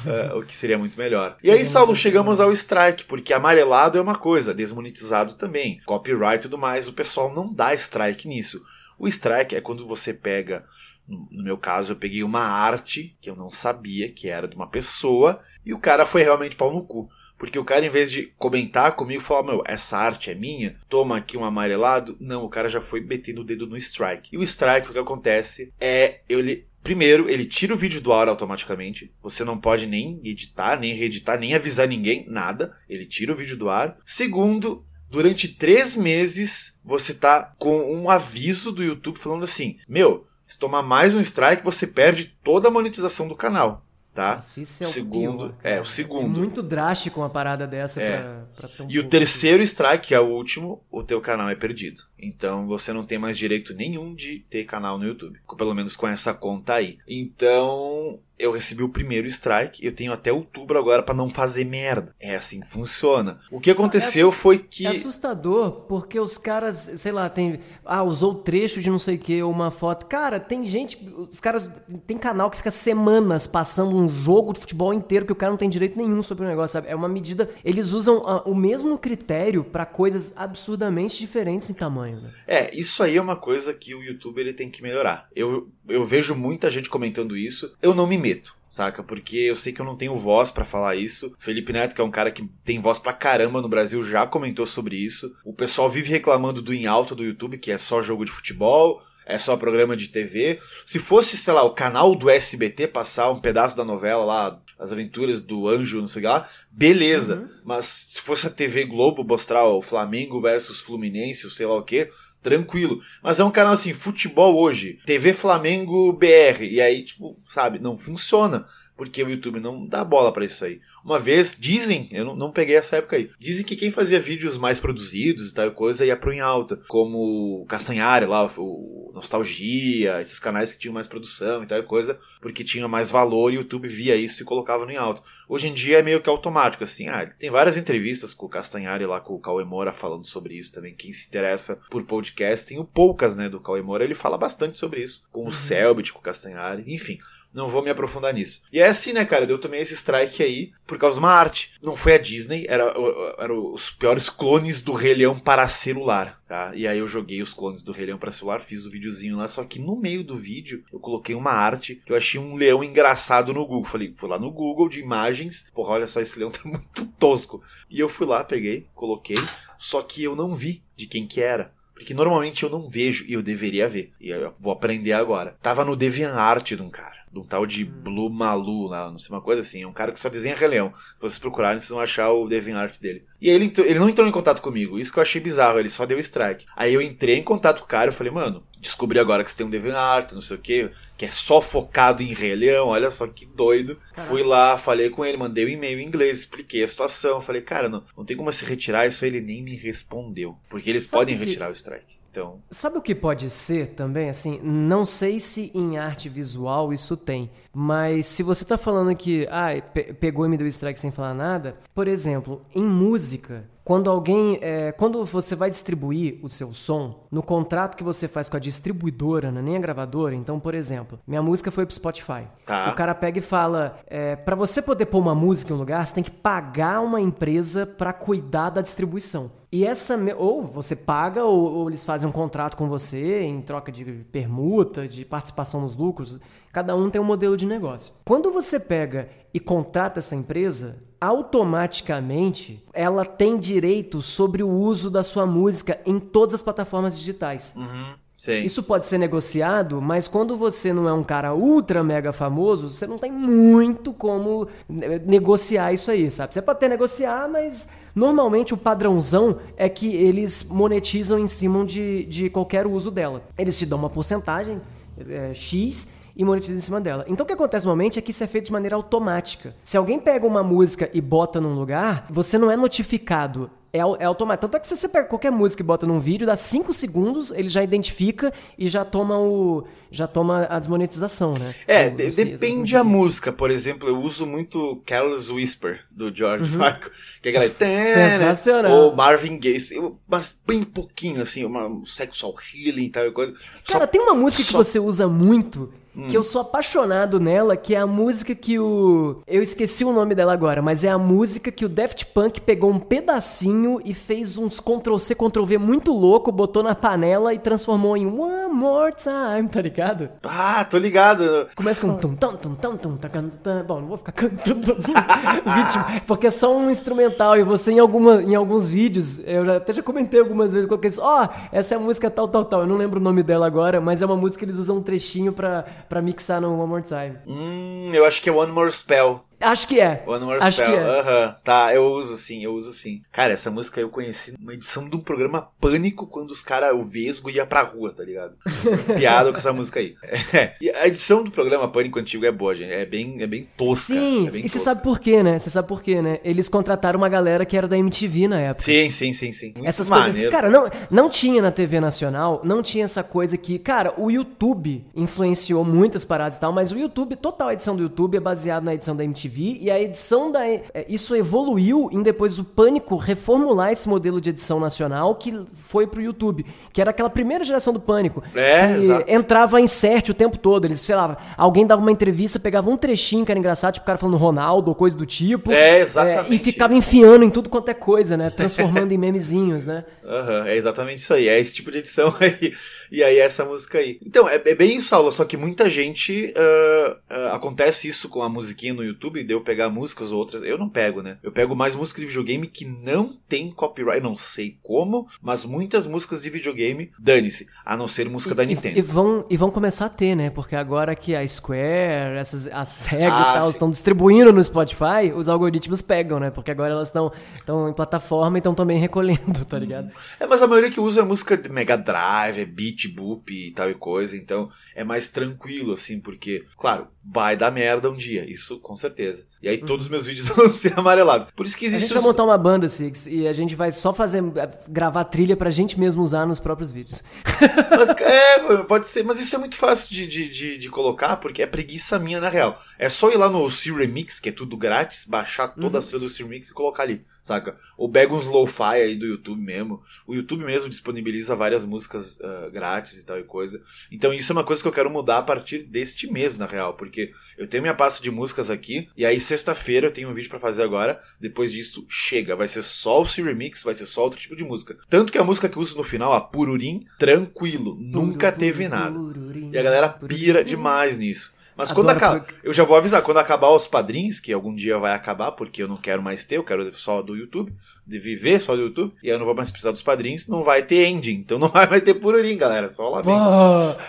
É, o que seria muito melhor. E aí, Saulo, chegamos ao strike, porque amarelado é uma coisa, desmonetizado também. Copyright e tudo mais, o pessoal não dá strike nisso. O strike é quando você pega, no meu caso, eu peguei uma arte que eu não sabia que era de uma pessoa, e o cara foi realmente pau no cu. Porque o cara, em vez de comentar comigo, falar: Meu, essa arte é minha, toma aqui um amarelado. Não, o cara já foi metendo o dedo no strike. E o strike, o que acontece é. Ele, primeiro, ele tira o vídeo do ar automaticamente. Você não pode nem editar, nem reeditar, nem avisar ninguém, nada. Ele tira o vídeo do ar. Segundo, durante três meses, você tá com um aviso do YouTube falando assim: Meu, se tomar mais um strike, você perde toda a monetização do canal. Tá? Nossa, isso é o segundo, pior, é, o segundo. É muito drástico uma parada dessa É. pra, pra tão E o terceiro strike, que é o último, o teu canal é perdido. Então você não tem mais direito nenhum de ter canal no YouTube. Pelo menos com essa conta aí. Então eu recebi o primeiro strike. Eu tenho até outubro agora pra não fazer merda. É assim que funciona. O que aconteceu assust- foi que. É assustador, porque os caras, sei lá, tem. Ah, usou trecho de não sei o que, uma foto. Cara, tem gente. Os caras. Tem canal que fica semanas passando um jogo de futebol inteiro que o cara não tem direito nenhum sobre o negócio, sabe? É uma medida. Eles usam ah, o mesmo critério pra coisas absurdamente diferentes em tamanho, né? É, isso aí é uma coisa que o YouTube ele tem que melhorar. Eu, eu vejo muita gente comentando isso. Eu não me meto. Saca? Porque eu sei que eu não tenho voz pra falar isso. Felipe Neto, que é um cara que tem voz pra caramba no Brasil, já comentou sobre isso. O pessoal vive reclamando do em alta do YouTube, que é só jogo de futebol, é só programa de TV. Se fosse, sei lá, o canal do SBT passar um pedaço da novela lá, As Aventuras do Anjo, não sei lá, beleza. Mas se fosse a TV Globo mostrar o Flamengo versus Fluminense, ou sei lá o que, tranquilo. Mas é um canal assim, futebol hoje, TV Flamengo BR, e aí, tipo, sabe, não funciona. Porque o YouTube não dá bola para isso aí. Uma vez, dizem, eu não, não, peguei essa época aí, dizem que quem fazia vídeos mais produzidos e tal coisa ia pro em alta, como o Castanhari lá, o Nostalgia, esses canais que tinham mais produção e tal coisa, porque tinha mais valor e o YouTube via isso e colocava no em alta. Hoje em dia é meio que automático, assim, ah, tem várias entrevistas com o Castanhari lá, com o Cauê Moura falando sobre isso também, quem se interessa por podcast, tem o Poucas, né, do Cauê Moura, ele fala bastante sobre isso, com o uhum. Selbit, com o Castanhari, enfim. Não vou me aprofundar nisso. E é assim, né, cara? Eu tomei esse strike aí por causa de uma arte. Não foi a Disney, era, era os piores clones do Rei Leão para celular, tá? E aí eu joguei os clones do Rei Leão para celular, fiz o videozinho lá, só que no meio do vídeo eu coloquei uma arte que eu achei um leão engraçado no Google. Falei, fui lá no Google de imagens, porra, olha só, esse leão tá muito tosco. E eu fui lá, peguei, coloquei, só que eu não vi de quem que era. Porque normalmente eu não vejo e eu deveria ver. E eu vou aprender agora. Tava no DeviantArt de um cara de um tal de Blue Malu, lá, não sei, uma coisa assim. É um cara que só desenha Rei Leão. Se vocês procurarem, vocês vão achar o DeviantArt dele. E aí ele, ele não entrou em contato comigo, isso que eu achei bizarro, ele só deu strike. Aí eu entrei em contato com o cara e falei, mano, descobri agora que você tem um DeviantArt, não sei o que, que é só focado em Rei Leão, olha só que doido. Caraca. Fui lá, falei com ele, mandei um e-mail em inglês, expliquei a situação, falei, cara, não, não tem como se retirar isso, ele nem me respondeu. Porque eles Sabe podem que... retirar o strike. Então... Sabe o que pode ser também? Assim, não sei se em arte visual isso tem, mas se você tá falando que ah, pe pegou e me deu strike sem falar nada, por exemplo, em música, quando alguém. É, quando você vai distribuir o seu som, no contrato que você faz com a distribuidora, não é nem a gravadora, então, por exemplo, minha música foi pro Spotify. Tá. O cara pega e fala: é, para você poder pôr uma música em um lugar, você tem que pagar uma empresa para cuidar da distribuição. E essa. Ou você paga, ou, ou eles fazem um contrato com você em troca de permuta, de participação nos lucros. Cada um tem um modelo de negócio. Quando você pega e contrata essa empresa, automaticamente ela tem direito sobre o uso da sua música em todas as plataformas digitais. Uhum. Isso pode ser negociado, mas quando você não é um cara ultra mega famoso, você não tem muito como negociar isso aí, sabe? Você pode até negociar, mas normalmente o padrãozão é que eles monetizam em cima de, de qualquer uso dela. Eles te dão uma porcentagem é, X e monetiza em cima dela. Então o que acontece normalmente é que isso é feito de maneira automática. Se alguém pega uma música e bota num lugar, você não é notificado é, é, automático. Tanto é que se você pega qualquer música e bota num vídeo, dá 5 segundos, ele já identifica e já toma o. já toma a desmonetização, né? É, de, depende da música. Por exemplo, eu uso muito Careless Whisper, do George uhum. Michael. Que é aquela. Sensacional. Ou Marvin Gaye. Mas bem pouquinho, assim, uma um sexual healing e tal coisa. Cara, só, tem uma música só... que você usa muito Hum. Que eu sou apaixonado nela, que é a música que o. Eu esqueci o nome dela agora, mas é a música que o Daft Punk pegou um pedacinho e fez uns Ctrl-C, Ctrl-V muito louco, botou na panela e transformou em One More Time, tá ligado? Ah, tô ligado. Começa com tum tum tum tum tum tum Bom, não vou ficar cantando o ritmo, porque é só um instrumental e você em, alguma, em alguns vídeos, eu já, até já comentei algumas vezes, coloquei isso, ó, oh, essa é a música tal, tal, tal. Eu não lembro o nome dela agora, mas é uma música que eles usam um trechinho pra para mixar no One More Time. Hum, eu acho que é One More Spell. Acho que é. One More Acho Spell. que é. Uhum. Tá, eu uso sim, eu uso sim. Cara, essa música eu conheci numa edição de um programa Pânico quando os caras, o Vesgo ia pra rua, tá ligado? Piada com essa música aí. É. E a edição do programa Pânico antigo é boa, gente. É bem, é bem tosca. Sim, é bem e você sabe por quê, né? Você sabe por quê, né? Eles contrataram uma galera que era da MTV na época. Sim, sim, sim, sim. Muito Essas maneiro. coisas. Cara, não, não tinha na TV Nacional, não tinha essa coisa que. Cara, o YouTube influenciou muitas paradas e tal, mas o YouTube, total edição do YouTube é baseado na edição da MTV e a edição da. É, isso evoluiu em depois o Pânico reformular esse modelo de edição nacional que foi pro YouTube. Que era aquela primeira geração do Pânico. É, que exato. entrava insert o tempo todo. Eles, sei lá, alguém dava uma entrevista, pegava um trechinho que era engraçado, tipo o cara falando Ronaldo ou coisa do tipo. É, exatamente. É, e ficava enfiando em tudo quanto é coisa, né? Transformando em memezinhos, né? Uhum, é exatamente isso aí. É esse tipo de edição aí. E aí essa música aí. Então, é, é bem isso, Aula, só que muita gente. Uh, uh, acontece isso com a musiquinha no YouTube, deu pegar músicas ou outras. Eu não pego, né? Eu pego mais música de videogame que não tem copyright. Não sei como, mas muitas músicas de videogame, dane-se, a não ser música e, da Nintendo. E, vão, e vão começar a ter, né? Porque agora que a Square, essas, a SEGA ah, e tal, estão distribuindo no Spotify, os algoritmos pegam, né? Porque agora elas estão em plataforma e estão também recolhendo, tá ligado? É, mas a maioria que usa é música de Mega Drive, é beat boop e tal e coisa, então é mais tranquilo, assim, porque, claro, vai dar merda um dia, isso com certeza. E aí todos os meus vídeos vão ser amarelados. Por isso que A existe gente vai os- montar uma banda, Six, e a gente vai só fazer, gravar trilha pra gente mesmo usar nos próprios vídeos. Mas, é, pode ser, mas isso é muito fácil de, de, de, de colocar, porque é preguiça minha, na real. É só ir lá no C-Remix, que é tudo grátis, baixar toda a trilha do C-Remix e colocar ali, saca? Ou pega uns lo-fi aí do YouTube mesmo. O YouTube mesmo disponibiliza várias músicas ah, grátis e tal e coisa. Então isso é uma coisa que eu quero mudar a partir deste mês, na real, porque eu tenho minha pasta de músicas aqui, e aí sexta-feira eu tenho um vídeo pra fazer agora. Depois disso, chega. Vai ser só o C-Remix, vai ser só outro tipo de música. Tanto que a música que eu uso no final, a Pururim, tranquilo, nunca teve nada. E a galera pira demais nisso. Mas quando Adoro acaba. porque- Eu já vou avisar, quando acabar os padrinhos, que algum dia vai acabar, porque eu não quero mais ter, eu quero só do YouTube, de viver só do YouTube, e aí eu não vou mais precisar dos padrinhos, não vai ter ending. Então não vai mais ter pururim, galera. Só lá dentro.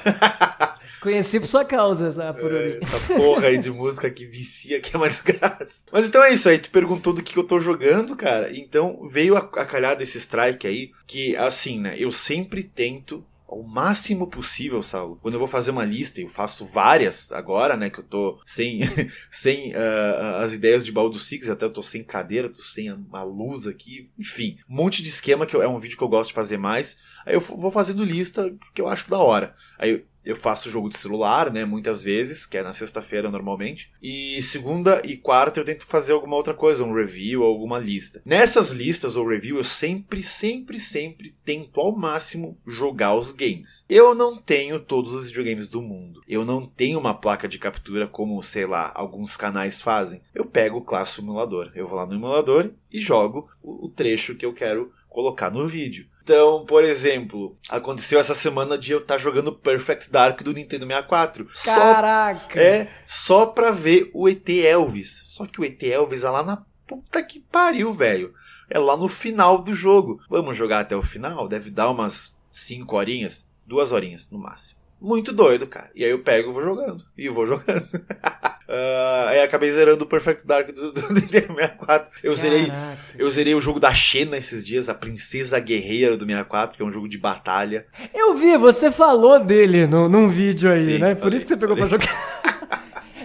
Conheci por sua causa essa Pururi. Essa porra aí de música que vicia, que é mais graça. Mas então é isso aí, tu perguntou do que que eu tô jogando, cara. Então veio a, a calhar desse strike aí, que assim, né, eu sempre tento ao máximo possível, Saulo. Quando eu vou fazer uma lista, eu faço várias agora, né, que eu tô sem, sem ah, as ideias de baú do Six, até eu tô sem cadeira, tô sem a, luz aqui, enfim, um monte de esquema que eu- é um vídeo que eu gosto de fazer mais. Aí eu vou fazendo lista que eu acho da hora. Aí eu- faço jogo de celular, né, muitas vezes, que é na sexta-feira normalmente. E segunda e quarta eu tento fazer alguma outra coisa, um review ou alguma lista. Nessas listas ou review eu sempre, sempre, sempre tento ao máximo jogar os games. Eu não tenho todos os videogames do mundo. Eu não tenho uma placa de captura como, sei lá, alguns canais fazem. Eu pego o classe emulador. Eu vou lá no emulador e jogo o trecho que eu quero colocar no vídeo. Então, por exemplo, aconteceu essa semana de eu estar jogando Perfect Dark do Nintendo 64. Só Caraca! é só pra ver o ET Elvis. Só que o ET Elvis é lá na puta que pariu, velho. É lá no final do jogo. Vamos jogar até o final? Deve dar umas 5 horinhas, duas horinhas no máximo. Muito doido, cara. E aí eu pego e vou jogando. E vou jogando. Ah, aí acabei zerando o Perfect Dark do, do Nintendo 64. Eu zerei, eu zerei o jogo da Xena esses dias, a Princesa Guerreira do 64, que é um jogo de batalha. Eu vi, você falou dele no, num vídeo aí, Sim, né? Por falei, isso que você pegou pra jogar.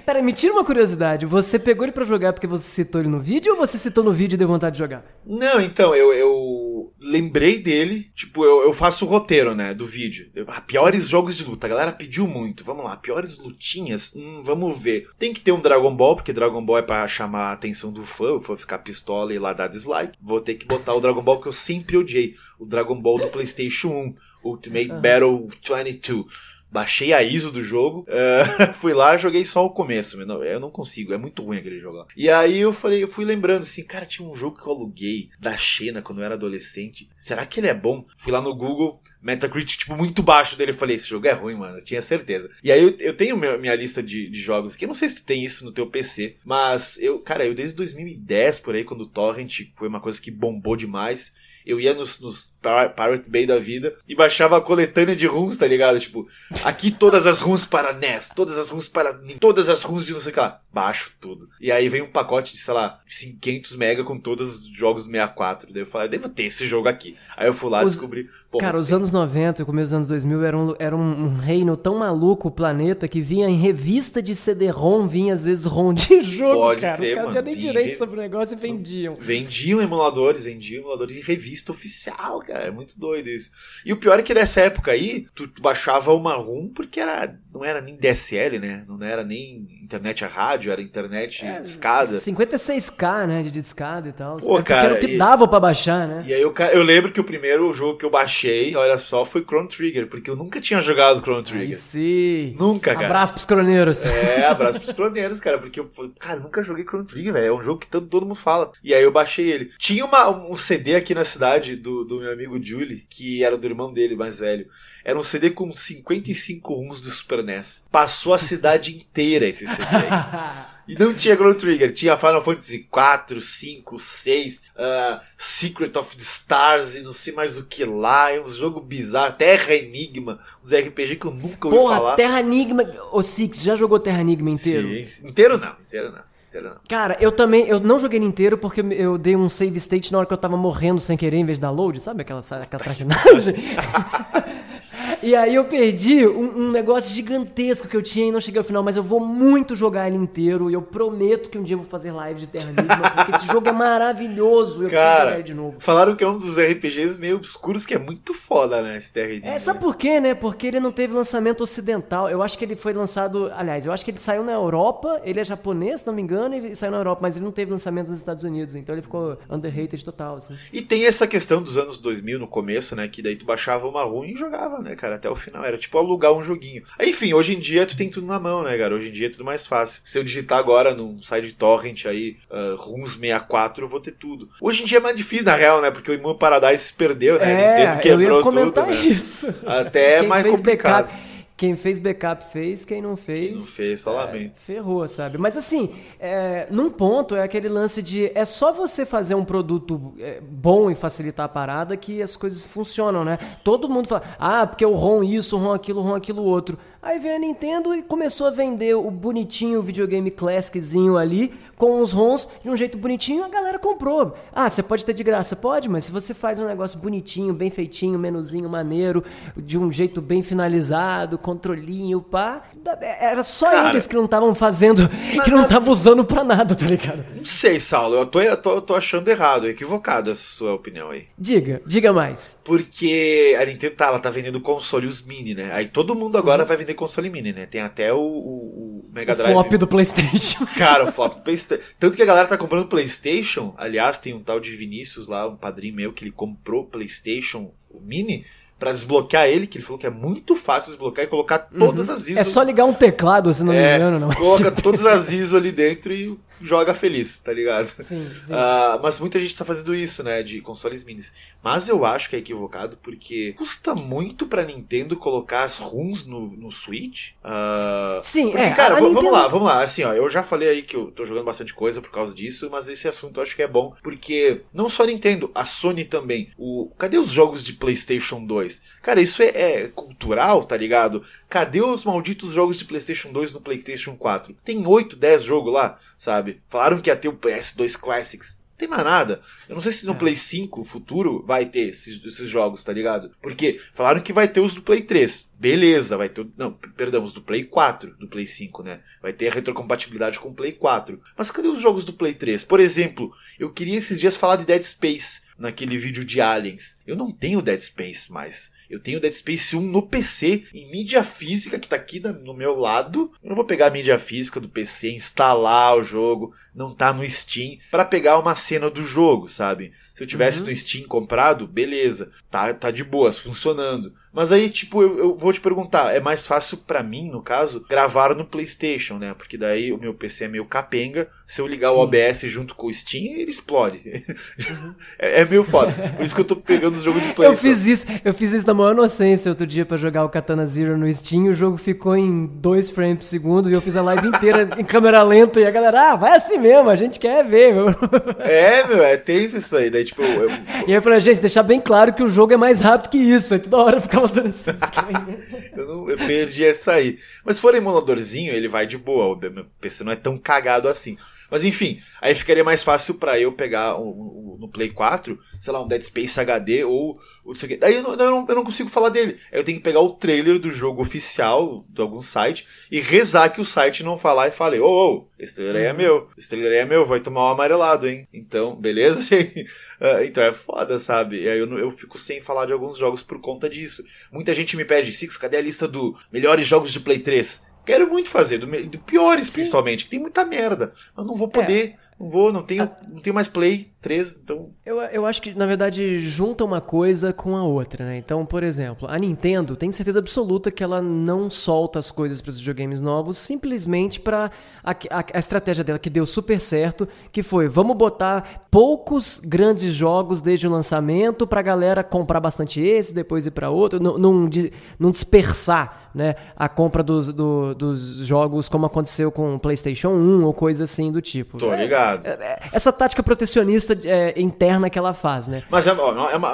Pera, me tira uma curiosidade. Você pegou ele pra jogar porque você citou ele no vídeo ou você citou no vídeo e deu vontade de jogar? Não, então, eu, eu lembrei dele, tipo, eu, eu faço o roteiro, né, do vídeo. Eu, ah, piores jogos de luta, a galera pediu muito, vamos lá, piores lutinhas, hum, vamos ver. Tem que ter um Dragon Ball, porque Dragon Ball é pra chamar a atenção do fã, o fã ficar pistola e lá dar dislike. Vou ter que botar o Dragon Ball que eu sempre odiei, o Dragon Ball do Playstation 1, Ultimate Battle 22. Baixei a ISO do jogo, eh, fui lá, joguei só o começo. não- Eu não consigo, é muito ruim aquele jogo lá. E aí eu falei, eu fui lembrando assim, cara, tinha um jogo que eu aluguei da Xena quando eu era adolescente. Será que ele é bom? Fui lá no Google, Metacritic, tipo, muito baixo dele. Eu falei, esse jogo é ruim, mano, eu tinha certeza. E aí eu, eu tenho minha, minha lista de, de jogos aqui. Eu não sei se tu tem isso no teu PC, mas eu, cara, eu desde 2010 por aí, quando o Torrent foi uma coisa que bombou demais. Eu ia nos, nos Pir- Pirate Bay da vida e baixava a coletânea de runs, tá ligado? Tipo, aqui todas as runs para NES, todas as runs para. todas as runs de não sei o que lá. Baixo tudo. E aí vem um pacote de, sei lá, 500 mega com todos os jogos do 64. Daí eu falei, eu devo ter esse jogo aqui. Aí eu fui lá Os- descobri. pô, Cara, os anos 90 e o começo dos anos 2000 era um, era um, reino tão maluco, o planeta, que vinha em revista de CD-ROM, vinha às vezes ROM de jogo, Pode cara. crer, Os caras não tinham nem direito sobre o negócio e vendiam. Vendiam emuladores, vendiam emuladores em revista oficial, cara. É muito doido isso. E o pior é que nessa época aí, tu, tu baixava uma ROM porque era, não era nem DSL, né? Não era nem internet a rádio, era internet É, escada. 56k, né, de discada e tal. Pô, porque cara, era o que e- dava pra baixar, né? E aí eu, eu lembro que o primeiro jogo que eu baixei, olha só, foi Chrono Trigger, porque eu nunca tinha jogado Chrono Aí Trigger. sim. Nunca, cara. Abraço pros croneiros. É, abraço pros croneiros, cara, porque eu cara, nunca joguei Chrono Trigger, velho. É um jogo que todo, todo mundo fala. E aí eu baixei ele. Tinha uma, um CD aqui na cidade do, do meu amigo Julie, que era do irmão dele mais velho. Era um CD com 55 runs do Super NES. Passou a cidade inteira esse CD aí. E não tinha Chrono Trigger, tinha Final Fantasy 4, 5, 6, ah, Secret of the Stars e não sei mais o que lá, é uns jogos bizarros, Terra Enigma, uns RPG que eu nunca ouvi Porra, falar. Terra Enigma. Ô, Six, já jogou Terra Enigma inteiro? Sim. inteiro não, inteiro não, inteiro não. Cara, eu também, eu não joguei ele inteiro porque eu dei um save state na hora que eu tava morrendo sem querer em vez de dar load, sabe aquela, aquela traquinagem? E aí eu perdi um, um, negócio gigantesco que eu tinha e não cheguei ao final, mas eu vou muito jogar ele inteiro e eu prometo que um dia eu vou fazer live de Terra Nigma, porque esse jogo é maravilhoso eu Cara, preciso jogar ele de novo. Falaram que é um dos RPGs meio obscuros que é muito foda, né, esse Terra Nigma. É, sabe por quê, né? Porque ele não teve lançamento ocidental. Eu acho que ele foi lançado, aliás, eu acho que ele saiu na Europa, ele é japonês, se não me engano, e saiu na Europa, mas ele não teve lançamento nos Estados Unidos, então ele ficou underrated total, assim. E tem essa questão dos anos 2000 no começo, né, que daí tu baixava uma ruim e jogava, né, cara, até o final. Era tipo alugar um joguinho. Enfim, hoje em dia tu tem tudo na mão, né, cara? Hoje em dia é tudo mais fácil. Se eu digitar agora num site de torrent aí, uh, RUMS 64, eu vou ter tudo. Hoje em dia é mais difícil, na real, né? Porque o Immun Paradise se perdeu, né? É, Nintendo quebrou eu ia comentar tudo, né? isso. Até Quem mais fez complicado. backup- quem fez backup fez, quem não fez. Quem não fez, só é, lamento. Ferrou, sabe? Mas assim, é, num ponto é aquele lance de. É só você fazer um produto é, bom e facilitar a parada que as coisas funcionam, né? Todo mundo fala, ah, porque o ROM isso, o ROM aquilo, o ROM aquilo outro. Aí veio a Nintendo e começou a vender o bonitinho videogame classiczinho ali, com os ROMs de um jeito bonitinho, a galera comprou. Ah, você pode ter de graça? Pode, mas se você faz um negócio bonitinho, bem feitinho, menuzinho maneiro, de um jeito bem finalizado, controlinho, pá. Era só Cara, eles que não estavam fazendo, que não estavam usando pra nada, tá ligado? Não sei, Saulo, eu tô, eu tô, eu tô achando errado, equivocado essa sua opinião aí. Diga, diga mais. Porque a Nintendo tá, ela tá vendendo console os mini, né? Aí todo mundo agora vai vender console mini, né? Tem até o, o, o Mega O Drive. flop do PlayStation. Cara, o flop do PlayStation. Tanto que a galera tá comprando PlayStation. Aliás, tem um tal de Vinícius lá, um padrinho meu, que ele comprou PlayStation Mini pra desbloquear ele, que ele falou que é muito fácil desbloquear e colocar todas as ISO. É só ligar um teclado, se não me É, engano, não. coloca todas as ISO ali dentro e joga feliz, tá ligado? Sim, sim. Ah, mas muita gente tá fazendo isso, né, de consoles minis. Mas eu acho que é equivocado porque custa muito pra Nintendo colocar as ROMs no, no Switch. Ah, Sim, porque, é. cara, a v- Nintendo- vamos lá, vamos lá. Assim, ó, eu já falei aí que eu tô jogando bastante coisa por causa disso, mas esse assunto eu acho que é bom porque não só a Nintendo, a Sony também. O, cadê os jogos de PlayStation 2? Cara, isso é, é cultural, tá ligado? Cadê os malditos jogos de PlayStation 2 no PlayStation 4? Tem 8, 10 jogos lá, sabe? Falaram que ia ter o PS2 Classics. Não tem mais nada. Eu não sei se no É. Play 5 futuro vai ter esses, esses jogos, tá ligado? Porque falaram que vai ter os do Play 3. Beleza, vai ter. Não, perdão, os do Play 4, do Play 5, né? Vai ter a retrocompatibilidade com o Play 4. Mas cadê os jogos do Play 3? Por exemplo, eu queria esses dias falar de Dead Space naquele vídeo de Aliens. Eu não tenho Dead Space mais. Eu tenho Dead Space 1 no PC, em mídia física, que tá aqui no meu lado. Eu não vou pegar a mídia física do PC, instalar o jogo, não tá no Steam, pra pegar uma cena do jogo, sabe? Se eu tivesse Uhum. no Steam comprado, beleza, tá, tá de boas, funcionando. Mas aí, tipo, eu, eu vou te perguntar, é mais fácil pra mim, no caso, gravar no PlayStation, né? Porque daí o meu PC é meio capenga. Se eu ligar o Sim. OBS junto com o Steam, ele explode. é, é meio foda. Por isso que eu tô pegando os jogos de Play. Eu fiz isso, eu fiz isso na maior inocência outro dia pra jogar o Katana Zero no Steam, o jogo ficou em 2 frames por segundo e eu fiz a live inteira em câmera lenta e a galera, ah, vai assim mesmo, a gente quer ver, meu. É, meu, é tenso isso aí. Daí, tipo, eu, E aí eu falei, gente, deixar bem claro que o jogo é mais rápido que isso. Aí toda hora eu eu, não, eu perdi essa aí. Mas se for emuladorzinho, ele vai de boa. O meu PC não é tão cagado assim. Mas enfim, aí ficaria mais fácil pra eu pegar o- o- no Play 4, sei lá, um Dead Space HD ou o sei o quê. Daí eu não, eu, não, eu não consigo falar dele. Aí eu tenho que pegar o trailer do jogo oficial de algum site e rezar que o site não falar e fale, ô, ô, esse trailer aí é meu, esse trailer aí é meu, vai tomar um amarelado, hein? Então, beleza, gente? Ah, então é foda, sabe? E aí eu, eu fico sem falar de alguns jogos por conta disso. Muita gente me pede, Six, cadê a lista do melhores jogos de Play 3? Quero muito fazer, do, do piores Sim. principalmente, que tem muita merda. Eu não vou poder, não vou, não tenho, não tenho mais Play 3, então. Eu, eu acho que, na verdade, junta uma coisa com a outra, né? Então, por exemplo, a Nintendo tem certeza absoluta que ela não solta as coisas para os videogames novos simplesmente para a, a- a estratégia dela que deu super certo, que foi, vamos botar poucos grandes jogos desde o lançamento pra galera comprar bastante esse, depois ir para outro, não, não, di- não dispersar né, a compra dos, do- dos jogos como aconteceu com o PlayStation 1 ou coisa assim do tipo. Tô ligado. é- é- essa tática protecionista é, interna que ela faz, né? Mas é, ó, é, uma,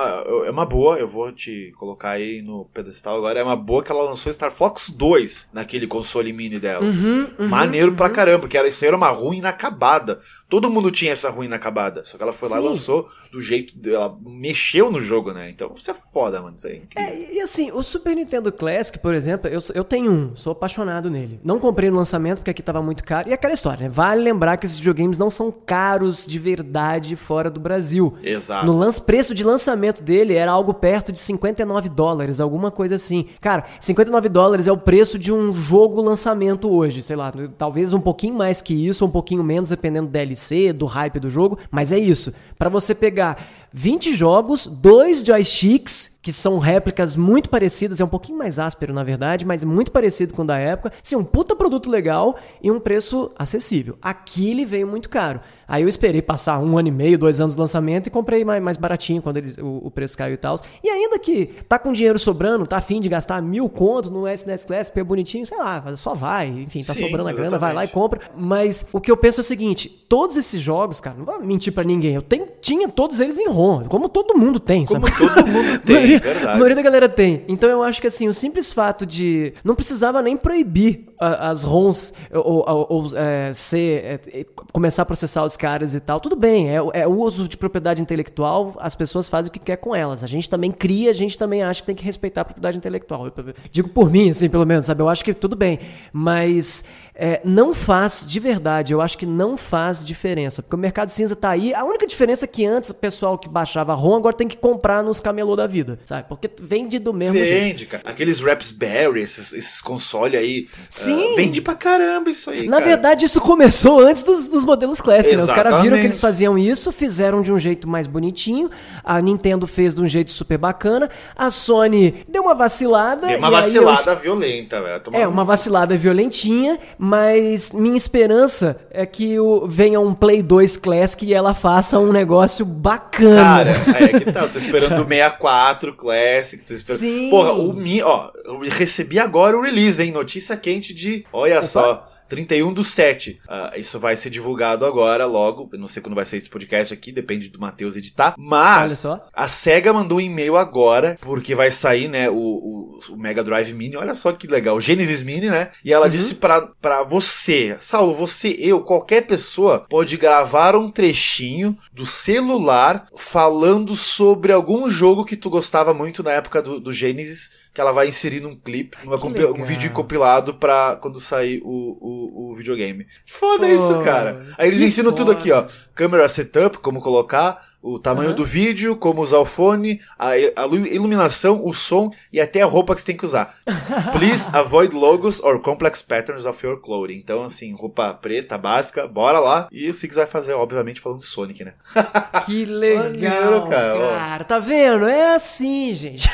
é uma boa, eu vou te colocar aí no pedestal agora. É uma boa que ela lançou Star Fox 2 naquele console mini dela. Uhum, Maneiro pra caramba, porque era, isso era uma ruim inacabada. Todo mundo tinha essa ruim inacabada. Só que ela foi lá e Sim. lançou do jeito. Ela mexeu no jogo, né? Então isso é foda, mano. Isso aí é. É, e assim, o Super Nintendo Classic, por exemplo, eu, eu tenho um, sou apaixonado nele. Não comprei no lançamento porque aqui tava muito caro. E aquela história, né? Vale lembrar que esses videogames não são caros de verdade fora do Brasil. Exato. No lance, preço de lançamento dele era algo perto de 59 dólares, alguma coisa assim. Cara, 59 dólares é o preço de um jogo lançamento hoje, sei lá, talvez um pouquinho mais que isso, ou um pouquinho menos, dependendo do DLC, do hype do jogo, mas é isso. Pra você pegar 20 jogos, dois joysticks, que são réplicas muito parecidas, é um pouquinho mais áspero na verdade, mas muito parecido com o da época. Sim, um puta produto legal e um preço acessível. Aqui ele veio muito caro. Aí eu esperei passar um ano e meio, dois anos do lançamento e comprei mais, mais baratinho quando ele, o, o preço caiu e tal. E ainda que tá com dinheiro sobrando, tá afim de gastar mil conto no SNES Classic, é bonitinho, sei lá, só vai. Enfim, tá Sim, sobrando a grana, vai lá e compra. Mas o que eu penso é o seguinte: todos esses jogos, cara, não vou mentir pra ninguém, eu tenho, tinha todos eles em ROM, como todo mundo tem, Como sabe? todo mundo tem, a maioria, verdade. a maioria da galera tem. Então eu acho que assim, o simples fato de. Não precisava nem proibir a- as ROMs ou, ou- ou, é, ser. é, é, começar a processar os caras e tal. Tudo bem, é, é o uso de propriedade intelectual, as pessoas fazem o que quer com elas. A gente também cria, a gente também acha que tem que respeitar a propriedade intelectual. Eu, eu digo por mim, assim, pelo menos, sabe? Eu acho que tudo bem. Mas é, não faz, de verdade, eu acho que não faz diferença. Porque o mercado cinza tá aí. A única diferença é que antes o pessoal que baixava ROM agora tem que comprar nos camelô da vida, sabe? Porque vende do mesmo jeito. Vende, cara. Aqueles Raspberry, esses, esses consoles aí. Sim. ah, vende pra caramba isso aí. Na cara. verdade, isso começou antes dos, dos modelos Classic, né? Os caras viram que eles faziam isso, fizeram de um jeito mais bonitinho. A Nintendo fez de um jeito super bacana. A Sony deu uma vacilada. Deu uma vacilada violenta, velho. É, um- uma vacilada violentinha, mas minha esperança é que o, venha um Play 2 Classic e ela faça um negócio bacana. Cara, é que tá. Eu tô esperando o 64 Classic. Tô esperando... Sim. Porra, o Mi, ó, eu recebi agora o release, hein? Notícia quente de. Olha só. 31 do 7. Ah, isso vai ser divulgado agora, logo. Eu não sei quando vai ser esse podcast aqui, depende do Matheus editar. Mas a SEGA mandou um e-mail agora, porque vai sair, né, o, o, o Mega Drive Mini. Olha só que legal. O Genesis Mini, né? E ela disse pra, pra você, Saulo, você, eu, qualquer pessoa, pode gravar um trechinho do celular falando sobre algum jogo que tu gostava muito na época do, do Genesis, que ela vai inserir num clipe, um vídeo compilado pra quando sair o, o, o videogame. Que foda Pô, isso, cara. Aí eles ensinam tudo foda. aqui, ó. Câmera setup, como colocar, o tamanho Aham. do vídeo, como usar o fone, a, a lu- iluminação, o som e até a roupa que você tem que usar. Please avoid logos or complex patterns of your clothing. Então, assim, roupa preta, básica, bora lá. E o Six vai fazer, obviamente, falando de Sonic, né? Que legal, Maneiro, cara, cara. Tá vendo? É assim, gente.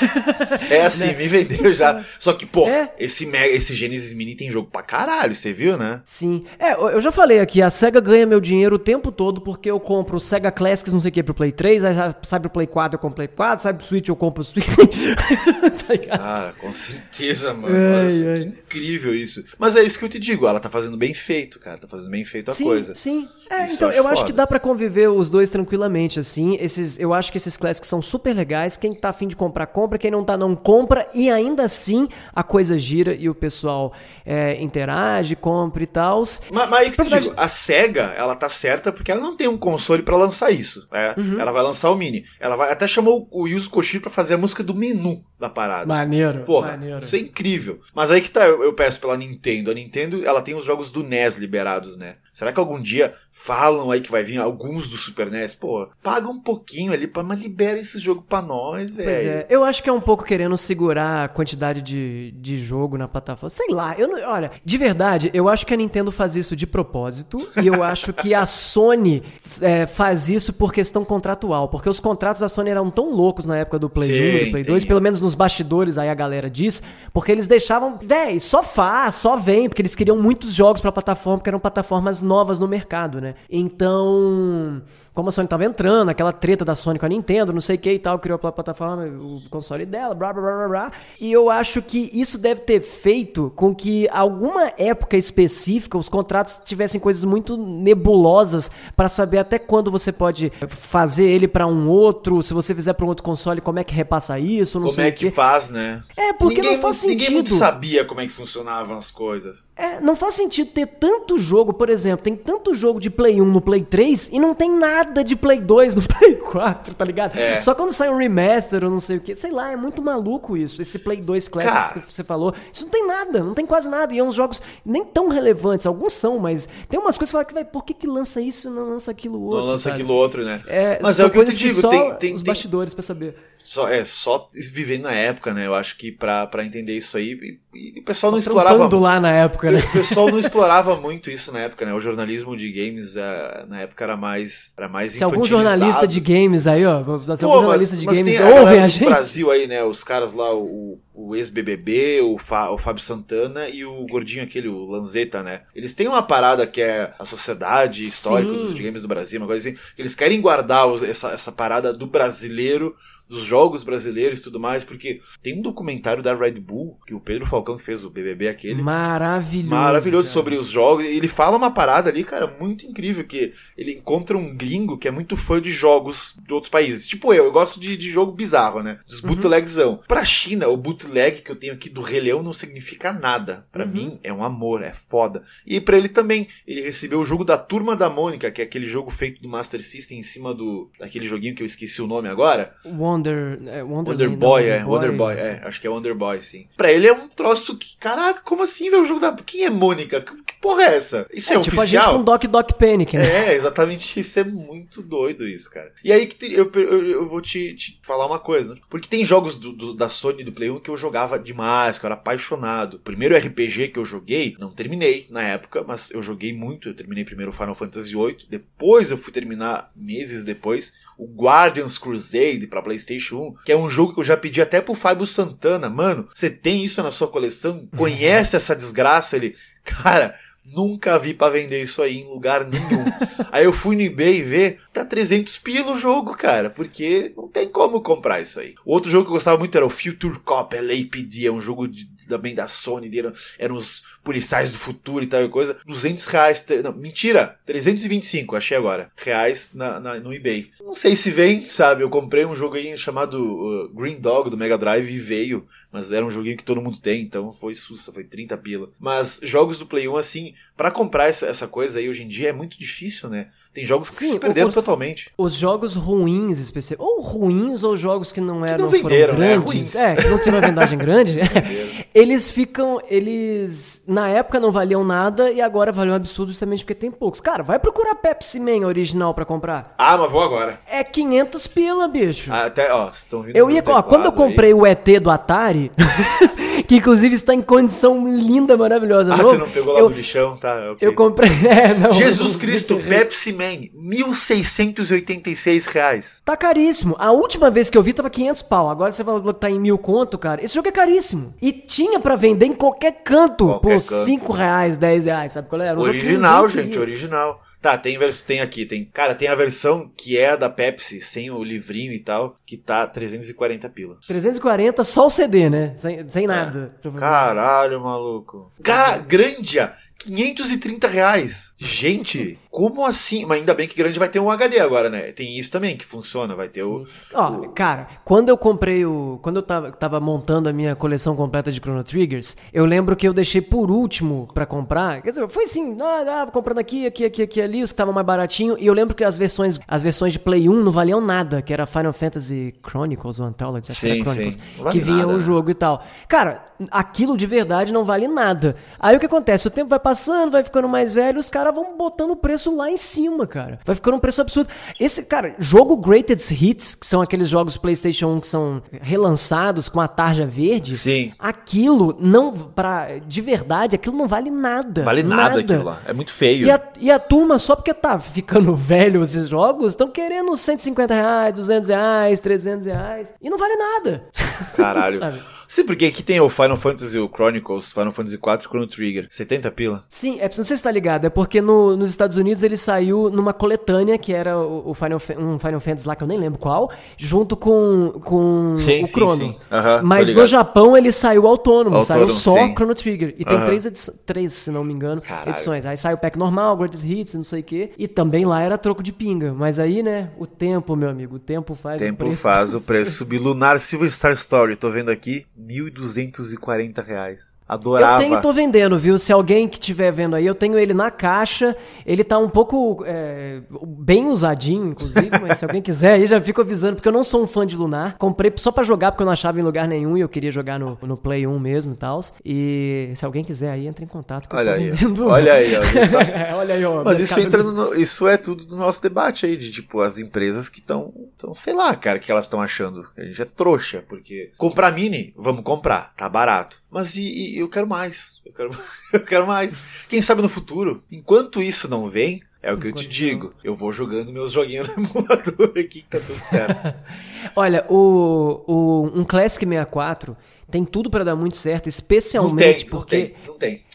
É assim, me vendeu já. Só que, pô, É. esse, Mega, esse Genesis Mini tem jogo pra caralho, você viu, né? Sim. É, eu já falei aqui, a SEGA ganha meu dinheiro o tempo todo porque eu compro o SEGA Classics, não sei o que, pro Play 3, aí sai pro Play 4, eu compro Play 4, sai pro Switch, eu compro o Switch. tá ligado? Ah, com certeza, mano. Ai, Nossa, ai. que incrível isso. Mas é isso que eu te digo, ela tá fazendo bem feito, cara. Tá fazendo bem feito a sim, coisa. Sim, É, Isso então, eu eu acho acho que dá pra conviver os dois tranquilamente, assim. Esses, eu acho que esses classics são super legais. Quem tá afim de comprar, compra. Quem não tá, não compra. E ainda assim, a coisa gira e o pessoal é, interage, compra e tal. Mas, mas aí que eu digo, a SEGA, ela tá certa porque ela não tem um console pra lançar isso. né? Uhum. Ela vai lançar o Mini. Ela vai até chamou o Yuzo Koshiro pra fazer a música do menu da parada. Maneiro, Porra, maneiro. isso é incrível. Mas aí que tá, eu, eu peço pela Nintendo. A Nintendo, ela tem os jogos do NES liberados, né? Será que algum dia falam aí que vai vir alguns do Super NES? Pô, paga um pouquinho ali, pra, mas libera esse jogo pra nós, velho. Pois é, eu acho que é um pouco querendo segurar a quantidade de, de jogo na plataforma. Sei lá, eu não, olha, de verdade, eu acho que a Nintendo faz isso de propósito e eu acho que a Sony é, faz isso por questão contratual, porque os contratos da Sony eram tão loucos na época do Play Sim, 1, do Play tem 2, pelo menos nos bastidores aí a galera diz, porque eles deixavam, véi, só faz, só vem, porque eles queriam muitos jogos pra plataforma, porque eram plataformas novas no mercado, né? Então, como a Sony tava entrando, aquela treta da Sony com a Nintendo, não sei o que e tal, criou a plataforma, o console dela, blá blá blá blá blá. E eu acho que isso deve ter feito com que alguma época específica os contratos tivessem coisas muito nebulosas pra saber até quando você pode fazer ele pra um outro, se você fizer pra um outro console, como é que repassa isso, não Como sei é o quê. que faz, né? É, porque não faz Ninguém muito sentido. sabia como é que funcionavam as coisas. É, não faz sentido ter tanto jogo, por exemplo, tem tanto jogo de Play 1 no Play 3 e não tem nada de Play 2 no Play 4, tá ligado? É. Só quando sai um remaster ou não sei o que. Sei lá, é muito maluco isso. Esse Play 2 Classics Cara. que você falou. Isso não tem nada, não tem quase nada. E é uns jogos nem tão relevantes. Alguns são, mas tem umas coisas que você fala que, vai, por que, que lança isso e não lança aquilo outro? Não lança sabe? aquilo outro, né? É, Mas é o que eu te digo, só tem, tem, os tem- bastidores pra saber. Só, é, só vivendo na época, né? Eu acho que pra, pra entender isso aí, e, e o pessoal Só não explorava lá na época, né? O pessoal não explorava muito isso na época, né? O jornalismo de games eh, na época era mais, era mais Se algum jornalista de games aí, ó, se Pô, algum jornalista de mas games tem a ouvem a do gente. Brasil aí, né? Os caras lá, o, o ex-BBB, o, Fa- o Fábio Santana e o gordinho aquele, o Lanzetta, né? Eles têm uma parada que é a sociedade histórica Sim. dos videogames do Brasil, uma coisa assim. Eles querem guardar os- essa, essa parada do brasileiro dos jogos brasileiros e tudo mais, porque tem um documentário da Red Bull, que o Pedro Falcão que fez o BBB aquele, Maravilhoso. Maravilhoso cara. sobre os jogos. Ele fala uma parada ali, cara, muito incrível. Que ele encontra um gringo que é muito fã de jogos de outros países. Tipo eu, eu gosto de, de jogo bizarro, né? Dos bootlegzão. Pra China, o bootleg que eu tenho aqui do Rei Leão não significa nada. Pra mim, é um amor, é foda. E pra ele também. Ele recebeu o jogo da Turma da Mônica, que é aquele jogo feito do Master System em cima do. daquele joguinho que eu esqueci o nome agora. Wonder. É, Wonder, Wonder Boy, é. Wonder Boy, é. Acho que é Wonder Boy, sim. Pra ele é um troço que. Caraca, como assim, velho? O jogo da. Quem é Mônica? Que, que porra é essa? Isso é, É, tipo a gente oficial? com Doc Doc Panic, né? É, exatamente isso. É muito doido isso, cara. E aí que eu, eu, eu vou te, te falar uma coisa. né? Porque tem jogos do, do- da Sony do Play 1 que eu jogava demais, que eu era apaixonado. O primeiro RPG que eu joguei, não terminei na época, mas eu joguei muito. Eu terminei primeiro o Final Fantasy VIII. Depois eu fui terminar, meses depois, o Guardians Crusade pra PlayStation 1, que é um jogo que eu já pedi até pro Fábio Santana. Mano, você tem isso na sua coleção? Conhece essa desgraça? Ele, cara. Nunca vi pra vender isso aí em lugar nenhum. aí eu fui no eBay ver, tá 300 pila o jogo, cara, porque não tem como comprar isso aí. O outro jogo que eu gostava muito era o Future Cop LAPD, é um jogo de, também da Sony, eram, eram os policiais do futuro e tal e coisa. 200 reais, não, mentira, 325, achei agora, reais na, na- no eBay. Não sei se vem, sabe, eu comprei um jogo aí chamado uh, Green Dog do Mega Drive e veio, mas era um joguinho que todo mundo tem, então foi sussa, foi 30 pila. Mas jogos do Play 1, assim, pra comprar essa, essa coisa aí hoje em dia é muito difícil, né? Tem jogos que Sim, se perderam o- totalmente. Os jogos ruins, especi- ou ruins, ou jogos que não eram não venderam, né? grandes, Ruins. é, que não tinham uma vendagem grande, eles ficam, eles na época não valiam nada e agora valem um absurdo justamente porque tem poucos. Cara, vai procurar Pepsi Man original pra comprar. Ah, mas vou agora. É 500 pila, bicho. Até, ó, vocês estão vendo Eu ia, ó, quando eu teclado aí. comprei o ET do Atari, que inclusive está em condição linda, maravilhosa. Ah, novo, você não pegou lá eu, do lixão, tá? ok. Eu comprei. É, não, Jesus Cristo. Pepsi Man, 1.686 reais. Tá caríssimo. A última vez que eu vi tava 500 pau. Agora você falou que tá em mil conto, cara. Esse jogo é caríssimo. E tinha pra vender em qualquer canto Qualquer por canto. 5 reais, 10 reais. Sabe qual é? Era um original, gente, original. Tá, tem, tem aqui, tem. Cara, tem a versão que é a da Pepsi, sem o livrinho e tal, que tá 340 pila. 340 só o CD, né? Sem, sem nada. Caralho, maluco. Cara, Grandia, 530 reais. Gente, como assim? Mas ainda bem que Grande vai ter um HD agora, né? Tem isso também que funciona, vai ter o. Ó, cara, quando eu comprei o. Quando eu tava, tava montando a minha coleção completa de Chrono Triggers, eu lembro que eu deixei por último pra comprar. Quer dizer, foi assim, ah, ah, comprando aqui, aqui, aqui, aqui, ali, os que estavam mais baratinho. E eu lembro que as versões, as versões de Play 1 não valiam nada, que era Final Fantasy Chronicles ou Anthology, acho Sim, Chronicles, sim. Que vinha nada, o né? jogo e tal. Cara, aquilo de verdade não vale nada. Aí o que acontece? O tempo vai passando, vai ficando mais velho, os caras vão botando o preço lá em cima, cara. Vai ficando um preço absurdo. Esse, cara, jogo Greatest Hits, que são aqueles jogos PlayStation 1 que são relançados com a tarja verde. Sim. Aquilo não, pra, de verdade, aquilo não vale nada. Vale nada, aquilo lá. É muito feio. E a, e a turma, só porque tá ficando velho esses jogos, estão querendo 150 reais, 200 reais, 300 reais. E não vale nada. Caralho. Sim, porque aqui tem o Final Fantasy o Chronicles, Final Fantasy 4 Chrono Trigger. 70 pila. Sim, é, não sei se tá ligado, é porque no- nos Estados Unidos ele saiu numa coletânea, que era o, o Final, um Final Fantasy lá, que eu nem lembro qual, junto com, com Sim, o sim, Chrono. sim. Tô Mas no. Japão ele saiu autônomo, Autônomo, saiu só sim. Chrono Trigger. E tem três, três, se não me engano, Caralho. edições. Aí sai o pack normal, Greatest Hits, não sei o quê. E também lá era troco de pinga. Mas aí, né, o tempo, meu amigo, o tempo faz Tempo o preço. faz o preço subir. Lunar Silver Star Story, tô vendo aqui, 1.240 reais. Adorava. Eu tenho e tô vendendo, viu? Se alguém que estiver vendo aí, eu tenho ele na caixa. Ele tá um pouco é, bem usadinho, inclusive, mas se alguém quiser aí, já fico avisando, porque eu não sou um fã de Lunar. Comprei só pra jogar, porque eu não achava em lugar nenhum e eu queria jogar no, no Play 1 mesmo e tal. E se alguém quiser aí, entra em contato com Olha aí, olha aí, ó. olha aí, ó. Mas isso entra no, isso é tudo do nosso debate aí, de tipo, as empresas que estão, tão, sei lá, cara, o que elas estão achando. A gente é trouxa, porque comprar mini, vamos comprar, tá barato. Mas e, e eu quero mais. Eu quero, eu quero mais. Quem sabe no futuro, enquanto isso não vem, é o que eu te digo. Eu vou jogando meus joguinhos no emulador aqui que tá tudo certo. Olha, o, o, um Classic 64 tem tudo para dar muito certo, especialmente não tem, porque. Não tem, não tem.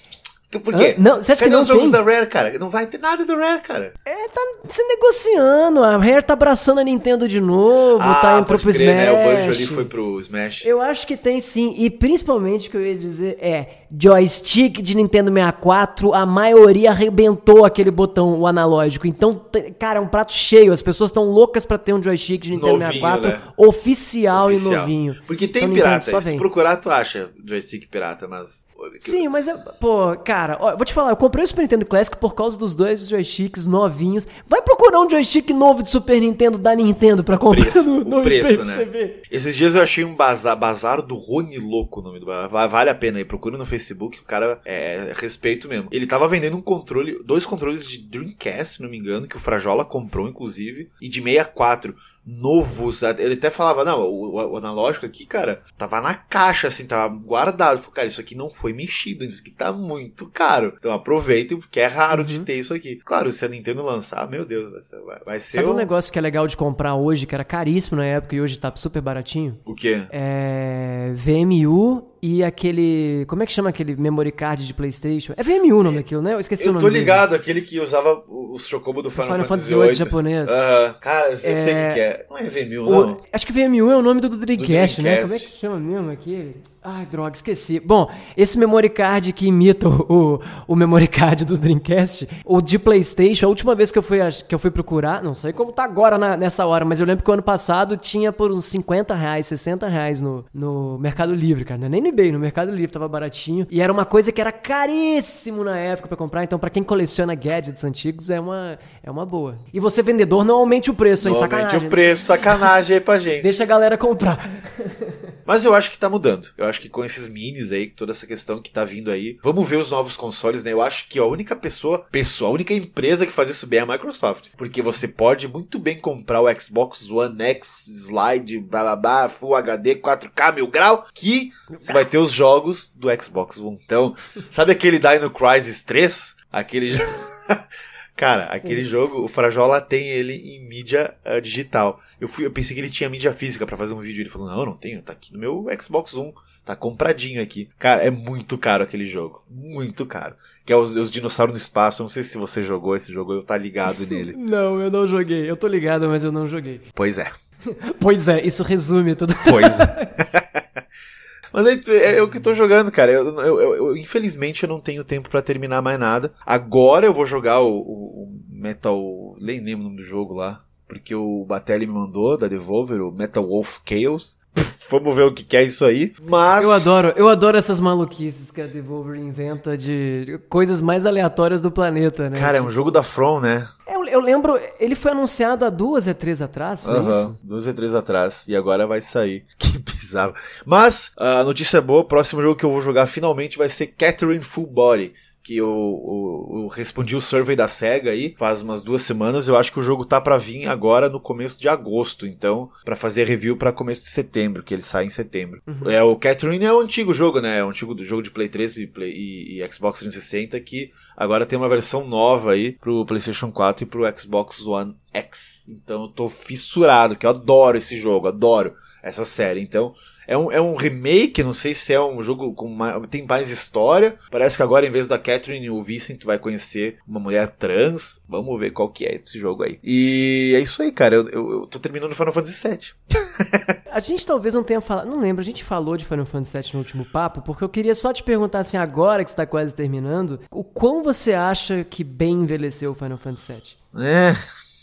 Por quê? Hã? Não, você acha Cadê que não os jogos tem? da Rare, cara? Não vai ter nada da Rare, cara. É, tá se negociando. A Rare tá abraçando a Nintendo de novo, ah, tá entrou pro crer, Smash. né? O Banjo ali foi pro Smash. Eu acho que tem sim. E principalmente o que eu ia dizer é joystick de Nintendo 64, a maioria arrebentou aquele botão, o analógico. Então, cara, é um prato cheio. As pessoas estão loucas pra ter um joystick de Nintendo Novinho, 64 né? oficial, e Oficial. novinho. Porque tem Então, pirata. só Se vem. procurar, tu acha joystick pirata, mas. Sim, mas, é- pô, cara, ó, vou te falar, eu comprei o Super Nintendo Classic por causa dos dois joysticks novinhos. Vai procurar um joystick novo de Super Nintendo da Nintendo pra comprar Preço, no, no preço, né? Esses dias eu achei um bazar, bazar do Rony Louco, o nome do bazar. Va- Vale a pena aí, procura no Facebook, o cara é respeito mesmo. Ele tava vendendo um controle, dois controles de Dreamcast, se não me engano, que o Frajola comprou, inclusive, e de 64. Novos, ele até falava, não, o, o analógico aqui, cara, tava na caixa, assim, tava guardado. Falei, cara, isso aqui não foi mexido, isso aqui tá muito caro. Então aproveitem, porque é raro Uhum. de ter isso aqui. Claro, se a Nintendo lançar, meu Deus, vai ser, vai ser Sabe um um- negócio que é legal de comprar hoje, que era caríssimo na época e hoje tá super baratinho? O quê? É. VMU e aquele. Como é que chama aquele memory card de PlayStation? É VMU o nome daquilo, né? Eu esqueci o Eu nome. tô dele. ligado, aquele que usava os chocobo do Final, Final Fantasy VIII japonês. Aham. Cara, eu sei o que que é. Não é VMU, O- não. acho que VMU é o nome do, do Dreamcast, né? Dreamcast. Como é que chama mesmo aquele? Ai, droga, esqueci. Bom, esse memory card que imita o, o, o memory card do Dreamcast, o de PlayStation, a última vez que eu fui, que eu fui procurar, não sei como tá agora na- nessa hora, mas eu lembro que o ano passado tinha por uns 50 reais, 60 reais no, no Mercado Livre, cara. Não é nem no eBay, no Mercado Livre tava baratinho. E era uma coisa que era caríssimo na época pra comprar, então pra quem coleciona gadgets antigos é uma, é uma boa. E você, vendedor, não aumente o preço, hein? Normalmente Sacanagem. o preço, sacanagem aí pra gente. Deixa a galera comprar. Mas eu acho que tá mudando. Eu acho que com esses minis aí, toda essa questão que tá vindo aí, vamos ver os novos consoles, né? Eu acho que a única pessoa, pessoa, a única empresa que faz isso bem é a Microsoft. Porque você pode muito bem comprar o Xbox One X, Slide, blá, Full HD, 4K, mil grau, que você vai ter os jogos do Xbox One. Então, sabe aquele Dino Crisis 3? Aquele jogo. Cara, aquele jogo, o Frajola tem ele em mídia ah, digital. Eu, fui, eu pensei que ele tinha mídia física pra fazer um vídeo. Ele falou: Não, não tenho, tá aqui no meu Xbox One. Tá compradinho aqui. Cara, é muito caro aquele jogo. Muito caro. Que é os, os dinossauros no espaço. Eu não sei se você jogou esse jogo, eu tá ligado nele. Não, eu não joguei. Eu tô ligado, mas eu não joguei. Pois é. Pois é, isso resume tudo. Pois é. Mas aí, é, é o que eu tô jogando, cara. Eu, eu- eu- eu- infelizmente eu não tenho tempo pra terminar mais nada. Agora eu vou jogar o, o- o Metal. Nem lembro o nome do jogo lá. Porque o Batelli me mandou, da Devolver, o Metal Wolf Chaos. Vamos ver o que, que é isso aí. Mas. Eu adoro, eu adoro essas maluquices que a Devolver inventa de coisas mais aleatórias do planeta, né? Cara, é um jogo da From, né? eu, eu lembro, ele foi anunciado há duas e três atrás, foi Aham, isso? duas e três atrás. E agora vai sair. Que bizarro. Mas, a notícia boa, o próximo jogo que eu vou jogar finalmente vai ser Catherine Full Body. Que eu, eu- eu respondi o survey da SEGA aí faz umas duas semanas. Eu acho que o jogo tá pra vir agora no começo de agosto. Então, pra fazer review pra começo de setembro, que ele sai em setembro. É, o Catherine é o antigo jogo, né? É o antigo jogo de Play 3 e, Play, e, e Xbox 360 que agora tem uma versão nova aí pro PlayStation 4 e pro Xbox One X. Então eu tô fissurado, que eu adoro esse jogo, adoro essa série. Então é um, é um remake, não sei se é um jogo com mais, tem mais história. Parece que agora em vez da Catherine e o Vincent vai conhecer uma mulher trans. Vamos ver qual que é esse jogo aí. E é isso aí, cara. Eu, eu, eu tô terminando Final Fantasy VII. A gente talvez não tenha falado, não lembro, a gente falou de Final Fantasy VII no último papo, porque eu queria só te perguntar assim, agora que está quase terminando, o quão você acha que bem envelheceu o Final Fantasy VII? É,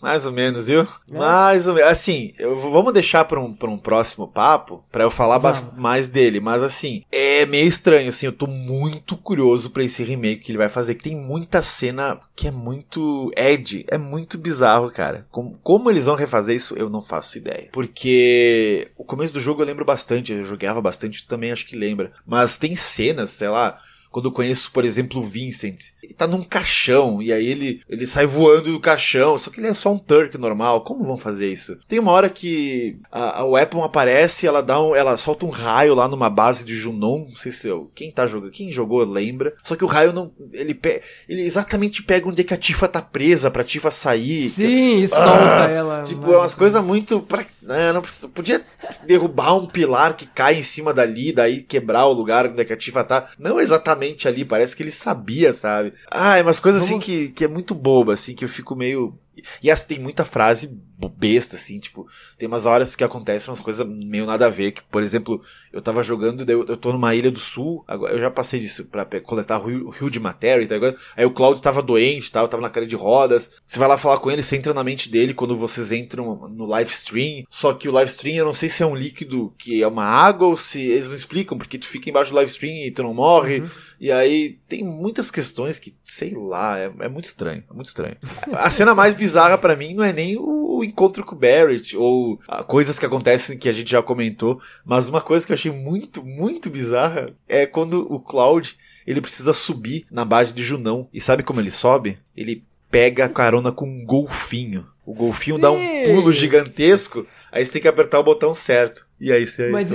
Mais ou menos, viu? É. Mais ou menos. Assim, eu, vamos deixar pra um, pra um próximo papo, pra eu falar mais dele. Mas assim, é meio estranho, assim. Eu tô muito curioso pra esse remake que ele vai fazer. Que tem muita cena que é muito Ed. É muito bizarro, cara. Como, como eles vão refazer isso, eu não faço ideia. Porque o começo do jogo eu lembro bastante. Eu jogava bastante, também acho que lembra. Mas tem cenas, sei lá quando eu conheço, por exemplo, o Vincent. Ele tá num caixão, e aí ele, ele sai voando do caixão, só que ele é só um Turk normal. Como vão fazer isso? Tem uma hora que a, a Weapon aparece, ela dá um, ela solta um raio lá numa base de Junon, não sei se eu, quem tá jogando, quem jogou lembra. Só que o raio não, ele, pe, ele exatamente pega onde é que a Tifa tá presa pra Tifa sair. Sim, e solta ah, ela. Tipo, é umas coisas muito pra, né, não, podia derrubar um pilar que cai em cima dali, daí quebrar o lugar onde é que a Tifa tá. Não exatamente ali, parece que ele sabia, sabe? Ah, é umas coisas assim que, que é muito boba, assim, que eu fico meio. E essa tem muita frase besta, assim, tipo, tem umas horas que acontecem umas coisas meio nada a ver, que, por exemplo, eu tava jogando, eu, eu tô numa ilha do sul, agora eu já passei disso pra coletar o rio, o rio de matéria, tá agora, aí o Claudio tava doente, tal, tava na cara de rodas, você vai lá falar com ele, você entra na mente dele quando vocês entram no live stream, só que o live stream eu não sei se é um líquido que é uma água ou se eles não explicam, porque tu fica embaixo do live stream e tu não morre, uhum. e aí tem muitas questões que, sei lá, é, é muito estranho, é muito estranho. A cena mais bizarra para mim não é nem o encontro com o Barrett, ou ah, coisas que acontecem que a gente já comentou, mas uma coisa que eu achei muito, muito bizarra é quando o Cloud ele precisa subir na base de Junão. E sabe como ele sobe? Ele pega a carona com um golfinho. O golfinho Sim. dá um pulo gigantesco, aí você tem que apertar o botão certo. E aí você Mas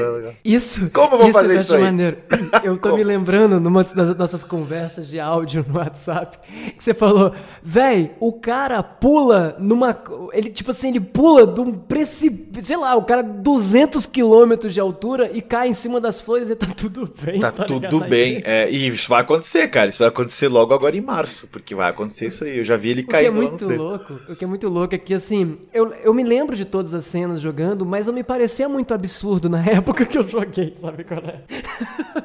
isso. Como vou fazer isso aí? Maneiro. Eu tô me lembrando numa das nossas conversas de áudio no WhatsApp que você falou, véi, o cara pula numa, ele tipo assim, ele pula de um precipício, sei lá, o cara 200 quilômetros de altura e cai em cima das flores e tá tudo bem. Tá, tá tudo bem. É, e isso vai acontecer, cara. Isso vai acontecer logo agora em março, porque vai acontecer isso aí. Eu já vi ele caindo. O que é muito louco. O que é muito louco é que assim, eu, eu me lembro de todas as cenas jogando, mas não me parecia muito absurdo na época que eu joguei, sabe qual é?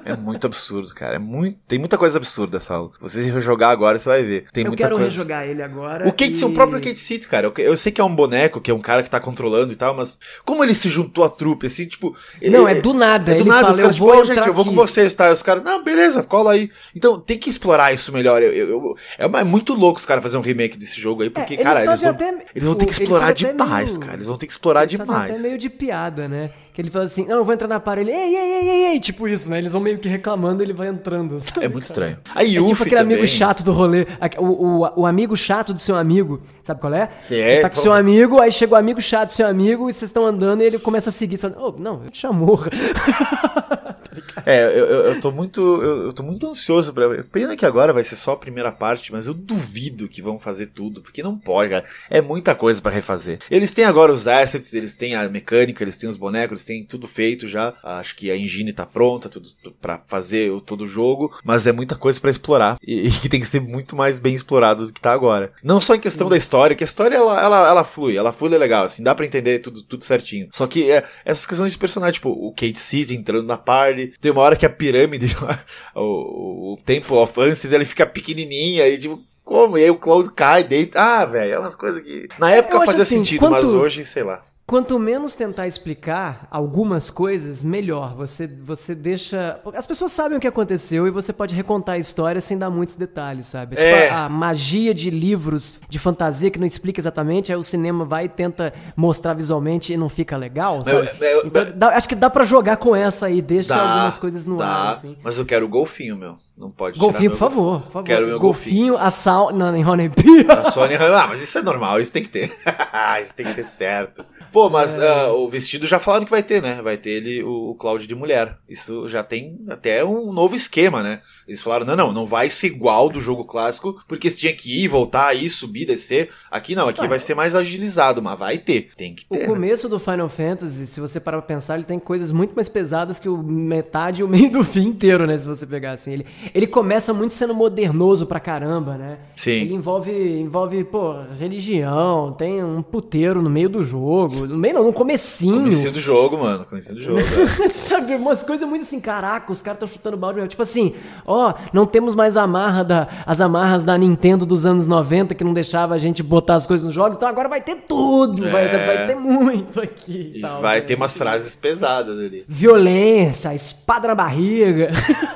É muito absurdo, cara. É muito, tem muita coisa absurda essa aula. Você jogar agora, você vai ver. Tem eu muita quero coisa. rejogar ele agora. O, Kate, e... o próprio Kate City, cara. Eu, eu, sei que é um boneco, que é um cara que tá controlando e tal, mas como ele se juntou à trupe, assim, tipo. Ele, não, é do nada. É do ele nada. Fala, os caras, tipo, oh, gente, eu vou com vocês, tá? Os caras, não, beleza, cola aí. Então tem que explorar isso melhor. Eu, eu, é, é muito louco os caras fazerem um remake desse jogo aí, porque, é, cara, eles vão, até, eles vão ter que explorar demais, meio, cara. Eles vão ter que explorar demais. Até meio de piada, né? Que ele fala assim, não, eu vou entrar na parede, ele, ei, ei, ei, ei, ei, tipo isso, né? Eles vão meio que reclamando ele vai entrando. Sabe, é muito cara? estranho. A Yuffie é tipo aquele também. amigo chato do rolê, o, o, o, amigo chato do seu amigo, sabe qual é? Você é, tá com seu amigo, aí chega o amigo chato do seu amigo e vocês estão andando e ele começa a seguir, falando, oh, não, eu te chamo. é, eu, eu, tô muito, eu, eu tô muito ansioso pra Pena que agora vai ser só a primeira parte, mas eu duvido que vão fazer tudo, porque não pode, cara. É muita coisa para refazer. Eles têm agora os assets, eles têm a mecânica, eles têm os bonecos, eles têm tudo feito já. Acho que a engine tá pronta tudo para fazer o, todo o jogo, mas é muita coisa para explorar e, que tem que ser muito mais bem explorado do que tá agora. Não só em questão da história, que a história ela, ela, ela flui, ela flui legal, assim, dá para entender tudo, tudo certinho. Só que é, essas questões de personagem, tipo, o Kate Seed entrando na party, tem uma hora que a pirâmide, o, o Temple of Ansys, ele fica pequenininha e tipo, como? E aí o Cloud cai dentro. Ah, velho, é umas coisas que. Na época fazia assim, sentido, quanto... mas hoje, sei lá. Quanto menos tentar explicar algumas coisas, melhor. Você, você deixa. As pessoas sabem o que aconteceu e você pode recontar a história sem dar muitos detalhes, sabe? Tipo, é. Tipo a, a, magia de livros de fantasia que não explica exatamente, aí o cinema vai e tenta mostrar visualmente e não fica legal, sabe? Eu, eu, então, dá, acho que dá para jogar com essa aí, deixa dá, algumas coisas no dá, ar, assim. Mas eu quero o golfinho, meu. Não pode Golfinho, por favor, por favor. Quero meu golfinho. golfinho. a sal. Não, em Honeybee. A Sony. Ah, mas isso é normal, isso tem que ter. isso tem que ter certo. Pô, mas é. uh, o vestido já falaram que vai ter, né? Vai ter ele, o, o Cláudio de mulher. Isso já tem até um novo esquema, né? Eles falaram: não, não, não vai ser igual do jogo clássico, porque você tinha que ir, voltar, ir, subir, descer. Aqui não, aqui ah, vai ser mais agilizado, mas vai ter. Tem que ter. O né? começo né? do Final Fantasy, se você parar pra pensar, ele tem coisas muito mais pesadas que o metade e o meio do fim inteiro, né? Se você pegar assim. Ele, ele começa muito sendo modernoso pra caramba, né? Sim. Ele envolve, envolve, pô, religião, tem um puteiro no meio do jogo. No meio não, no comecinho. Comecinho do jogo, mano. Comecinho do jogo. é. Sabe, umas coisas muito assim, caraca, os caras estão chutando balde mesmo. Tipo assim, ó, não temos mais a amarra da, as amarras da Nintendo dos anos 90 que não deixava a gente botar as coisas no jogo, então agora vai ter tudo, vai, É. vai ter muito aqui. E tal, vai né? ter umas frases pesadas ali. Violência, espada na barriga.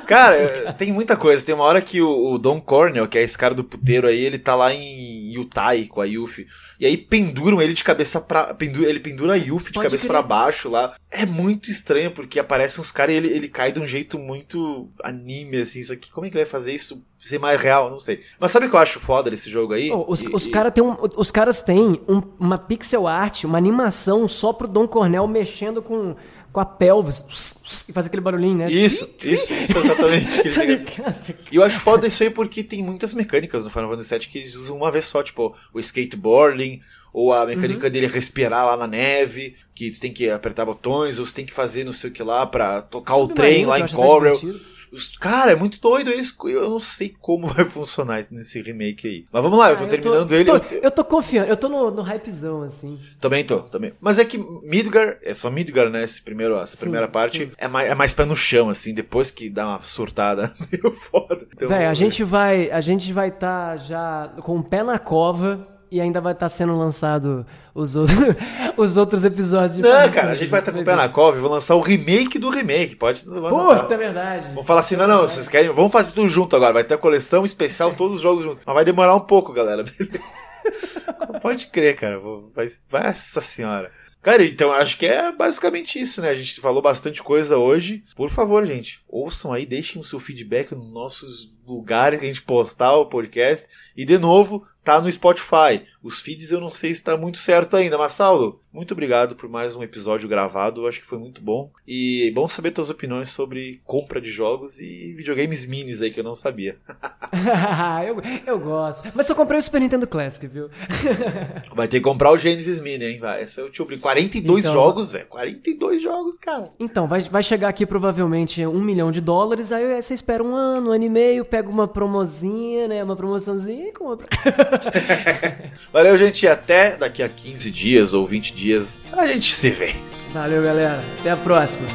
Cara, tem muita coisa. Tem uma hora que o, o Don Cornell, que é esse cara do puteiro aí, ele tá lá em Yutai com a Yuffie. E aí penduram ele de cabeça pra. Pendu, ele pendura a Yuffie de cabeça pra baixo lá. É muito estranho, porque aparecem uns caras e ele, ele cai de um jeito muito anime, assim. Isso aqui, como é que vai fazer isso ser mais real? Não sei. Mas sabe o que eu acho foda desse jogo aí? Ô, os, E- os, e- cara tem um- os caras têm um- uma pixel art, uma animação só pro Don Cornell mexendo com, com a pelvis e faz aquele barulhinho, né? Isso, isso, isso exatamente. Tá ligado? E eu acho foda isso aí porque tem muitas mecânicas no Final Fantasy VII que eles usam uma vez só, tipo o skateboarding, ou a mecânica Uhum. dele respirar lá na neve, que você tem que apertar botões, ou você tem que fazer não sei o que lá pra tocar o trem lá em Corel. divertido. Cara, é muito doido isso. Eu não sei como vai funcionar nesse remake aí. Mas vamos lá, eu tô Ah, terminando tô- ele. tô- eu- eu tô confiando, eu tô no, no hypezão, assim. Também tô, também. Mas é que Midgar, é só Midgar, né? Esse primeiro, essa Sim, primeira parte sim. é mais, é mais pé no chão, assim, depois que dá uma surtada meio foda. Então, Véi, a gente vai a gente vai estar já com o pé na cova e ainda vai estar sendo lançado os, outros os outros episódios. Não, cara, a gente vai estar você com o pé na cova e vou lançar o remake do remake. Pode. Puta, é verdade. Vamos falar assim, não, não, vocês querem. Vamos fazer tudo junto agora. Vai ter a coleção especial, todos os jogos juntos. Mas vai demorar um pouco, galera. Beleza? Pode crer, cara. Vai, vai, essa senhora. Cara, então acho que é basicamente isso, né? A gente falou bastante coisa hoje. Por favor, gente, ouçam aí, deixem o seu feedback nos nossos lugares que a gente postar o podcast. E de novo, tá no Spotify. Os feeds eu não sei se tá muito certo ainda, mas Saulo, muito obrigado por mais um episódio gravado. Eu acho que foi muito bom. E bom saber tuas opiniões sobre compra de jogos e videogames minis aí que eu não sabia. eu, eu gosto. Mas eu comprei o Super Nintendo Classic, viu? Vai ter que comprar o Genesis Mini, hein? Vai. Essa eu te obrigo. 42 Então- jogos, velho. 42 jogos, cara. Então, vai, vai chegar aqui provavelmente um milhão de dólares, aí você espera um ano, um ano e meio, pega uma promozinha, né? Uma promoçãozinha e compra. Valeu, gente. Até daqui a 15 dias ou 20 dias a gente se vê. Valeu, galera. Até a próxima.